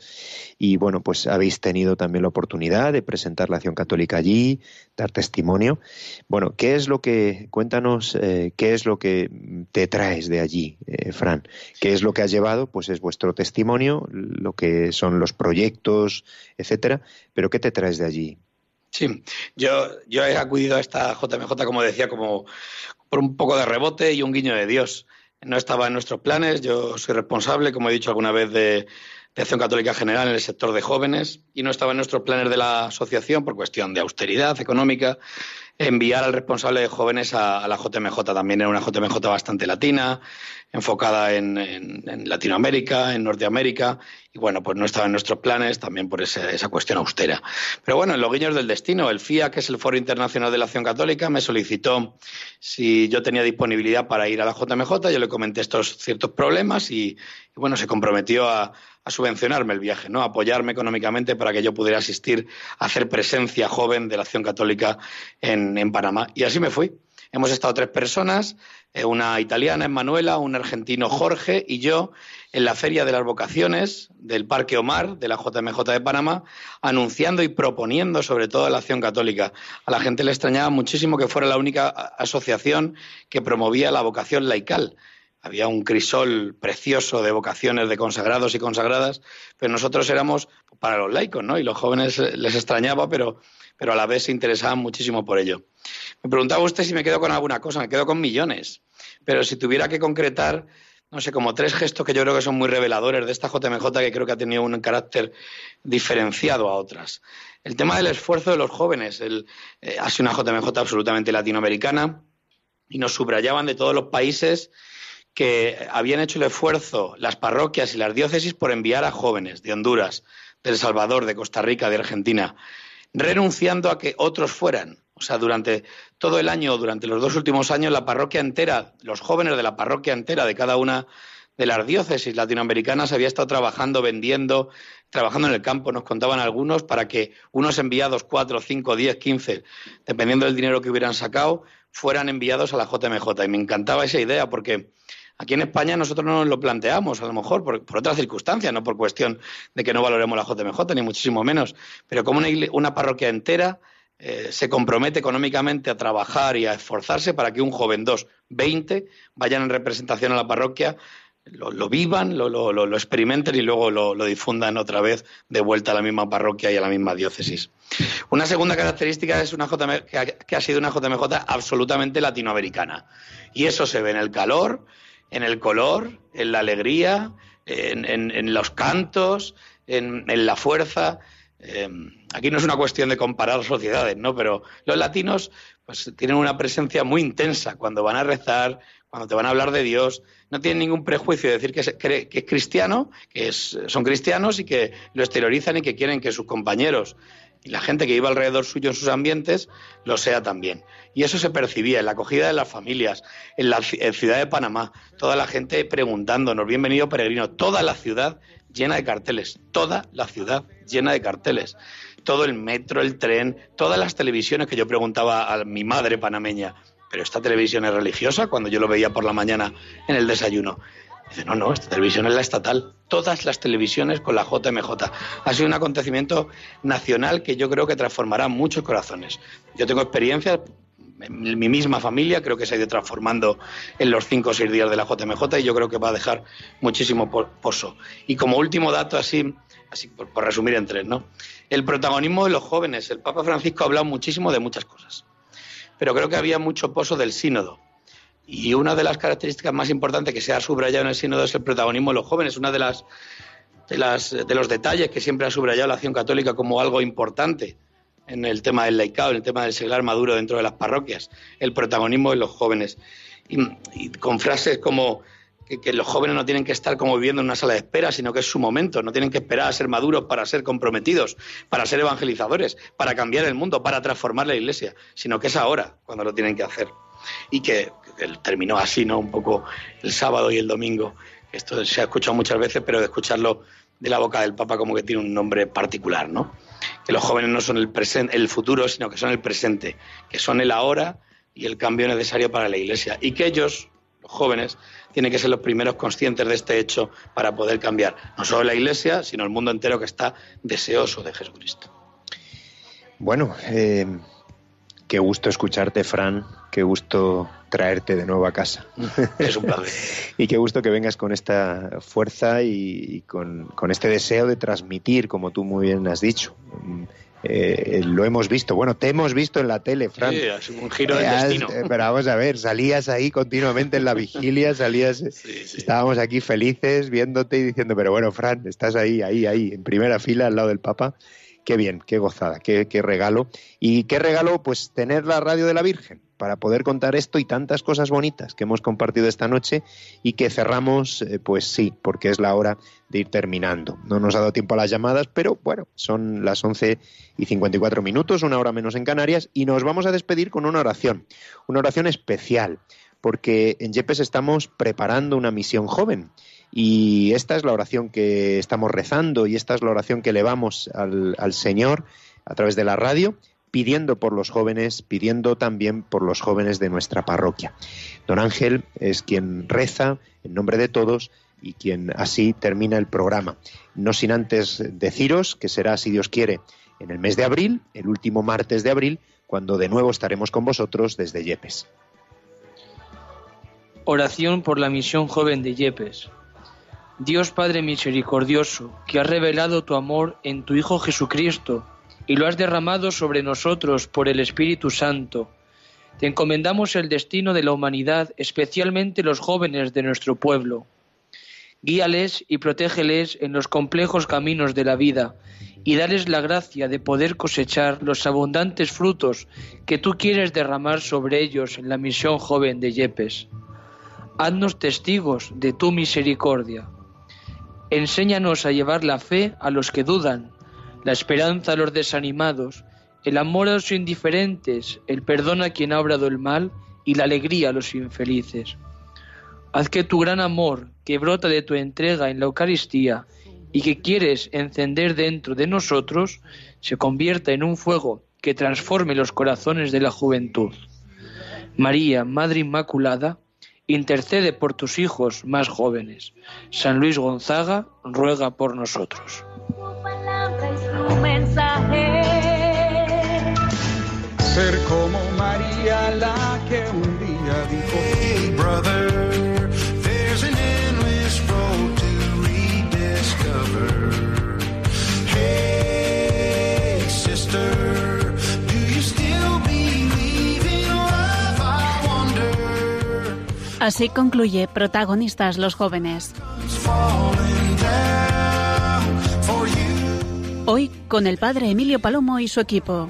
Speaker 3: y bueno, pues habéis tenido también la oportunidad de presentar la Acción Católica allí, dar testimonio. Bueno, ¿qué es lo que, cuéntanos, eh, qué es lo que te traes de allí, eh, Fran? ¿Qué es lo que has llevado? Pues es vuestro testimonio, lo que son los proyectos, etcétera, pero ¿qué te traes de allí?
Speaker 5: Sí, yo, yo he acudido a esta JMJ, como decía, como por un poco de rebote y un guiño de Dios. No estaba en nuestros planes, yo soy responsable, como he dicho alguna vez, de, de Acción Católica General en el sector de jóvenes y no estaba en nuestros planes de la asociación por cuestión de austeridad económica enviar al responsable de jóvenes a, la JMJ. También era una JMJ bastante latina, enfocada en, Latinoamérica, en Norteamérica, y bueno, pues no estaba en nuestros planes también por esa, cuestión austera. Pero bueno, en los guiños del destino, el FIA, que es el Foro Internacional de la Acción Católica, me solicitó si yo tenía disponibilidad para ir a la JMJ, yo le comenté estos ciertos problemas y, bueno, se comprometió a, subvencionarme el viaje, ¿no? A apoyarme económicamente para que yo pudiera asistir a hacer presencia joven de la acción católica en Panamá. Y así me fui. Hemos estado tres personas, eh, una italiana, Emanuela, un argentino, Jorge, y yo en la Feria de las Vocaciones del Parque Omar de la JMJ de Panamá, anunciando y proponiendo sobre todo la acción católica. A la gente le extrañaba muchísimo que fuera la única asociación que promovía la vocación laical había un crisol precioso de vocaciones de consagrados y consagradas, pero nosotros éramos para los laicos, ¿no? Y los jóvenes les extrañaba, pero, pero a la vez se interesaban muchísimo por ello. Me preguntaba usted si me quedo con alguna cosa, me quedo con millones, pero si tuviera que concretar, no sé, como tres gestos que yo creo que son muy reveladores de esta JMJ que creo que ha tenido un carácter diferenciado a otras. El tema del esfuerzo de los jóvenes, el, eh, ha sido una JMJ absolutamente latinoamericana y nos subrayaban de todos los países que habían hecho el esfuerzo las parroquias y las diócesis por enviar a jóvenes de Honduras, de El Salvador, de Costa Rica, de Argentina, renunciando a que otros fueran. O sea, durante todo el año, durante los dos últimos años, la parroquia entera, los jóvenes de la parroquia entera de cada una de las diócesis latinoamericanas había estado trabajando, vendiendo, trabajando en el campo, nos contaban algunos, para que unos enviados, cuatro, cinco, diez, quince, dependiendo del dinero que hubieran sacado, fueran enviados a la JMJ. Y me encantaba esa idea porque Aquí en España nosotros no nos lo planteamos, a lo mejor por, otras circunstancias, no por cuestión de que no valoremos la JMJ, ni muchísimo menos, pero como una, parroquia entera eh, se compromete económicamente a trabajar y a esforzarse para que un joven, dos, veinte, vayan en representación a la parroquia, lo, vivan, lo, experimenten y luego lo, difundan otra vez de vuelta a la misma parroquia y a la misma diócesis. Una segunda característica es una que ha sido una JMJ absolutamente latinoamericana. Y eso se ve en el calor, en el color, en la alegría, en, los cantos, en, la fuerza. Eh, aquí no es una cuestión de comparar sociedades, ¿no? Pero los latinos pues tienen una presencia muy intensa cuando van a rezar, cuando te van a hablar de Dios, no tienen ningún prejuicio de decir que es, que es cristiano, que son cristianos y que lo exteriorizan y que quieren que sus compañeros y la gente que iba alrededor suyo en sus ambientes lo sea también. Y eso se percibía en la acogida de las familias, en la ciudad de Panamá, toda la gente preguntándonos, bienvenido peregrino, toda la ciudad llena de carteles, toda la ciudad llena de carteles, todo el metro, el tren, todas las televisiones que yo preguntaba a mi madre panameña, pero esta televisión es religiosa cuando yo lo veía por la mañana en el desayuno. Dice, no, no, esta televisión es la estatal. Todas las televisiones con la JMJ. Ha sido un acontecimiento nacional que yo creo que transformará muchos corazones. Yo tengo experiencia, mi misma familia creo que se ha ido transformando en los cinco o seis días de la JMJ y yo creo que va a dejar muchísimo pozo. Y como último dato, así, así por, por resumir en tres, ¿no? El protagonismo de los jóvenes. El Papa Francisco ha hablado muchísimo de muchas cosas, pero creo que había mucho pozo del sínodo y una de las características más importantes que se ha subrayado en el sínodo es el protagonismo de los jóvenes. Una de las de, los detalles que siempre ha subrayado la acción católica como algo importante en el tema del laicado, en el tema del seglar maduro dentro de las parroquias, el protagonismo de los jóvenes. Y, con frases como que, que, los jóvenes no tienen que estar como viviendo en una sala de espera, sino que es su momento, no tienen que esperar a ser maduros para ser comprometidos, para ser evangelizadores, para cambiar el mundo, para transformar la iglesia, sino que es ahora cuando lo tienen que hacer. Y que terminó así, ¿no? Un poco el sábado y el domingo. Esto se ha escuchado muchas veces, pero de escucharlo de la boca del Papa como que tiene un nombre particular, ¿no? Que los jóvenes no son el, presente, el futuro, sino que son el presente, que son el ahora y el cambio necesario para la Iglesia. Y que ellos, los jóvenes, tienen que ser los primeros conscientes de este hecho para poder cambiar no solo la Iglesia, sino el mundo entero que está deseoso de Jesucristo.
Speaker 3: Bueno, eh, qué gusto escucharte, Fran, qué gusto traerte de nuevo a casa.
Speaker 5: Es un placer.
Speaker 3: y qué gusto que vengas con esta fuerza y, con, este deseo de transmitir, como tú muy bien has dicho. Eh, lo hemos visto, bueno, te hemos visto en la tele, Fran.
Speaker 5: Sí, es un giro del destino.
Speaker 3: Eh, pero vamos a ver, salías ahí continuamente en la vigilia, salías, estábamos aquí felices viéndote y diciendo, pero bueno, Fran, estás ahí, ahí, ahí, en primera fila al lado del Papa. Qué bien, qué gozada, qué, regalo. Y qué regalo, pues tener la radio de la Virgen para poder contar esto y tantas cosas bonitas que hemos compartido esta noche y que cerramos, eh, pues sí, porque es la hora de ir terminando. No nos ha dado tiempo a las llamadas, pero bueno, son las 11 y 54 minutos, una hora menos en Canarias, y nos vamos a despedir con una oración, una oración especial, porque en Yepes estamos preparando una misión joven Y esta es la oración que estamos rezando y esta es la oración que elevamos al, al Señor a través de la radio, pidiendo por los jóvenes, pidiendo también por los jóvenes de nuestra parroquia. Don Ángel es quien reza en nombre de todos y quien así termina el programa. No sin antes deciros que será, si Dios quiere, en el mes de abril, el último martes de abril, cuando de nuevo estaremos con vosotros desde Yepes.
Speaker 12: Oración por la misión joven de Yepes. Dios Padre misericordioso, que has revelado tu amor en tu Hijo Jesucristo y lo has derramado sobre nosotros por el Espíritu Santo, te encomendamos el destino de la humanidad, especialmente los jóvenes de nuestro pueblo Guíales y protégeles en los complejos caminos de la vida y dales la gracia de poder cosechar los abundantes frutos que tú quieres derramar sobre ellos en la misión joven de Yepes. Haznos testigos de tu misericordia. Enséñanos a llevar la fe a los que dudan, la esperanza a los desanimados, el amor a los indiferentes, el perdón a quien ha obrado el mal y la alegría a los infelices. Haz que tu gran amor, que brota de tu entrega en la Eucaristía y que quieres encender dentro de nosotros, se convierta en un fuego que transforme los corazones de la juventud. María, Madre Inmaculada, intercede por tus hijos más jóvenes. San Luis Gonzaga ruega por nosotros.
Speaker 2: Ser como María la que un día dijo.
Speaker 1: Así concluye Protagonistas los jóvenes. Hoy con el padre Emilio Palomo y su equipo.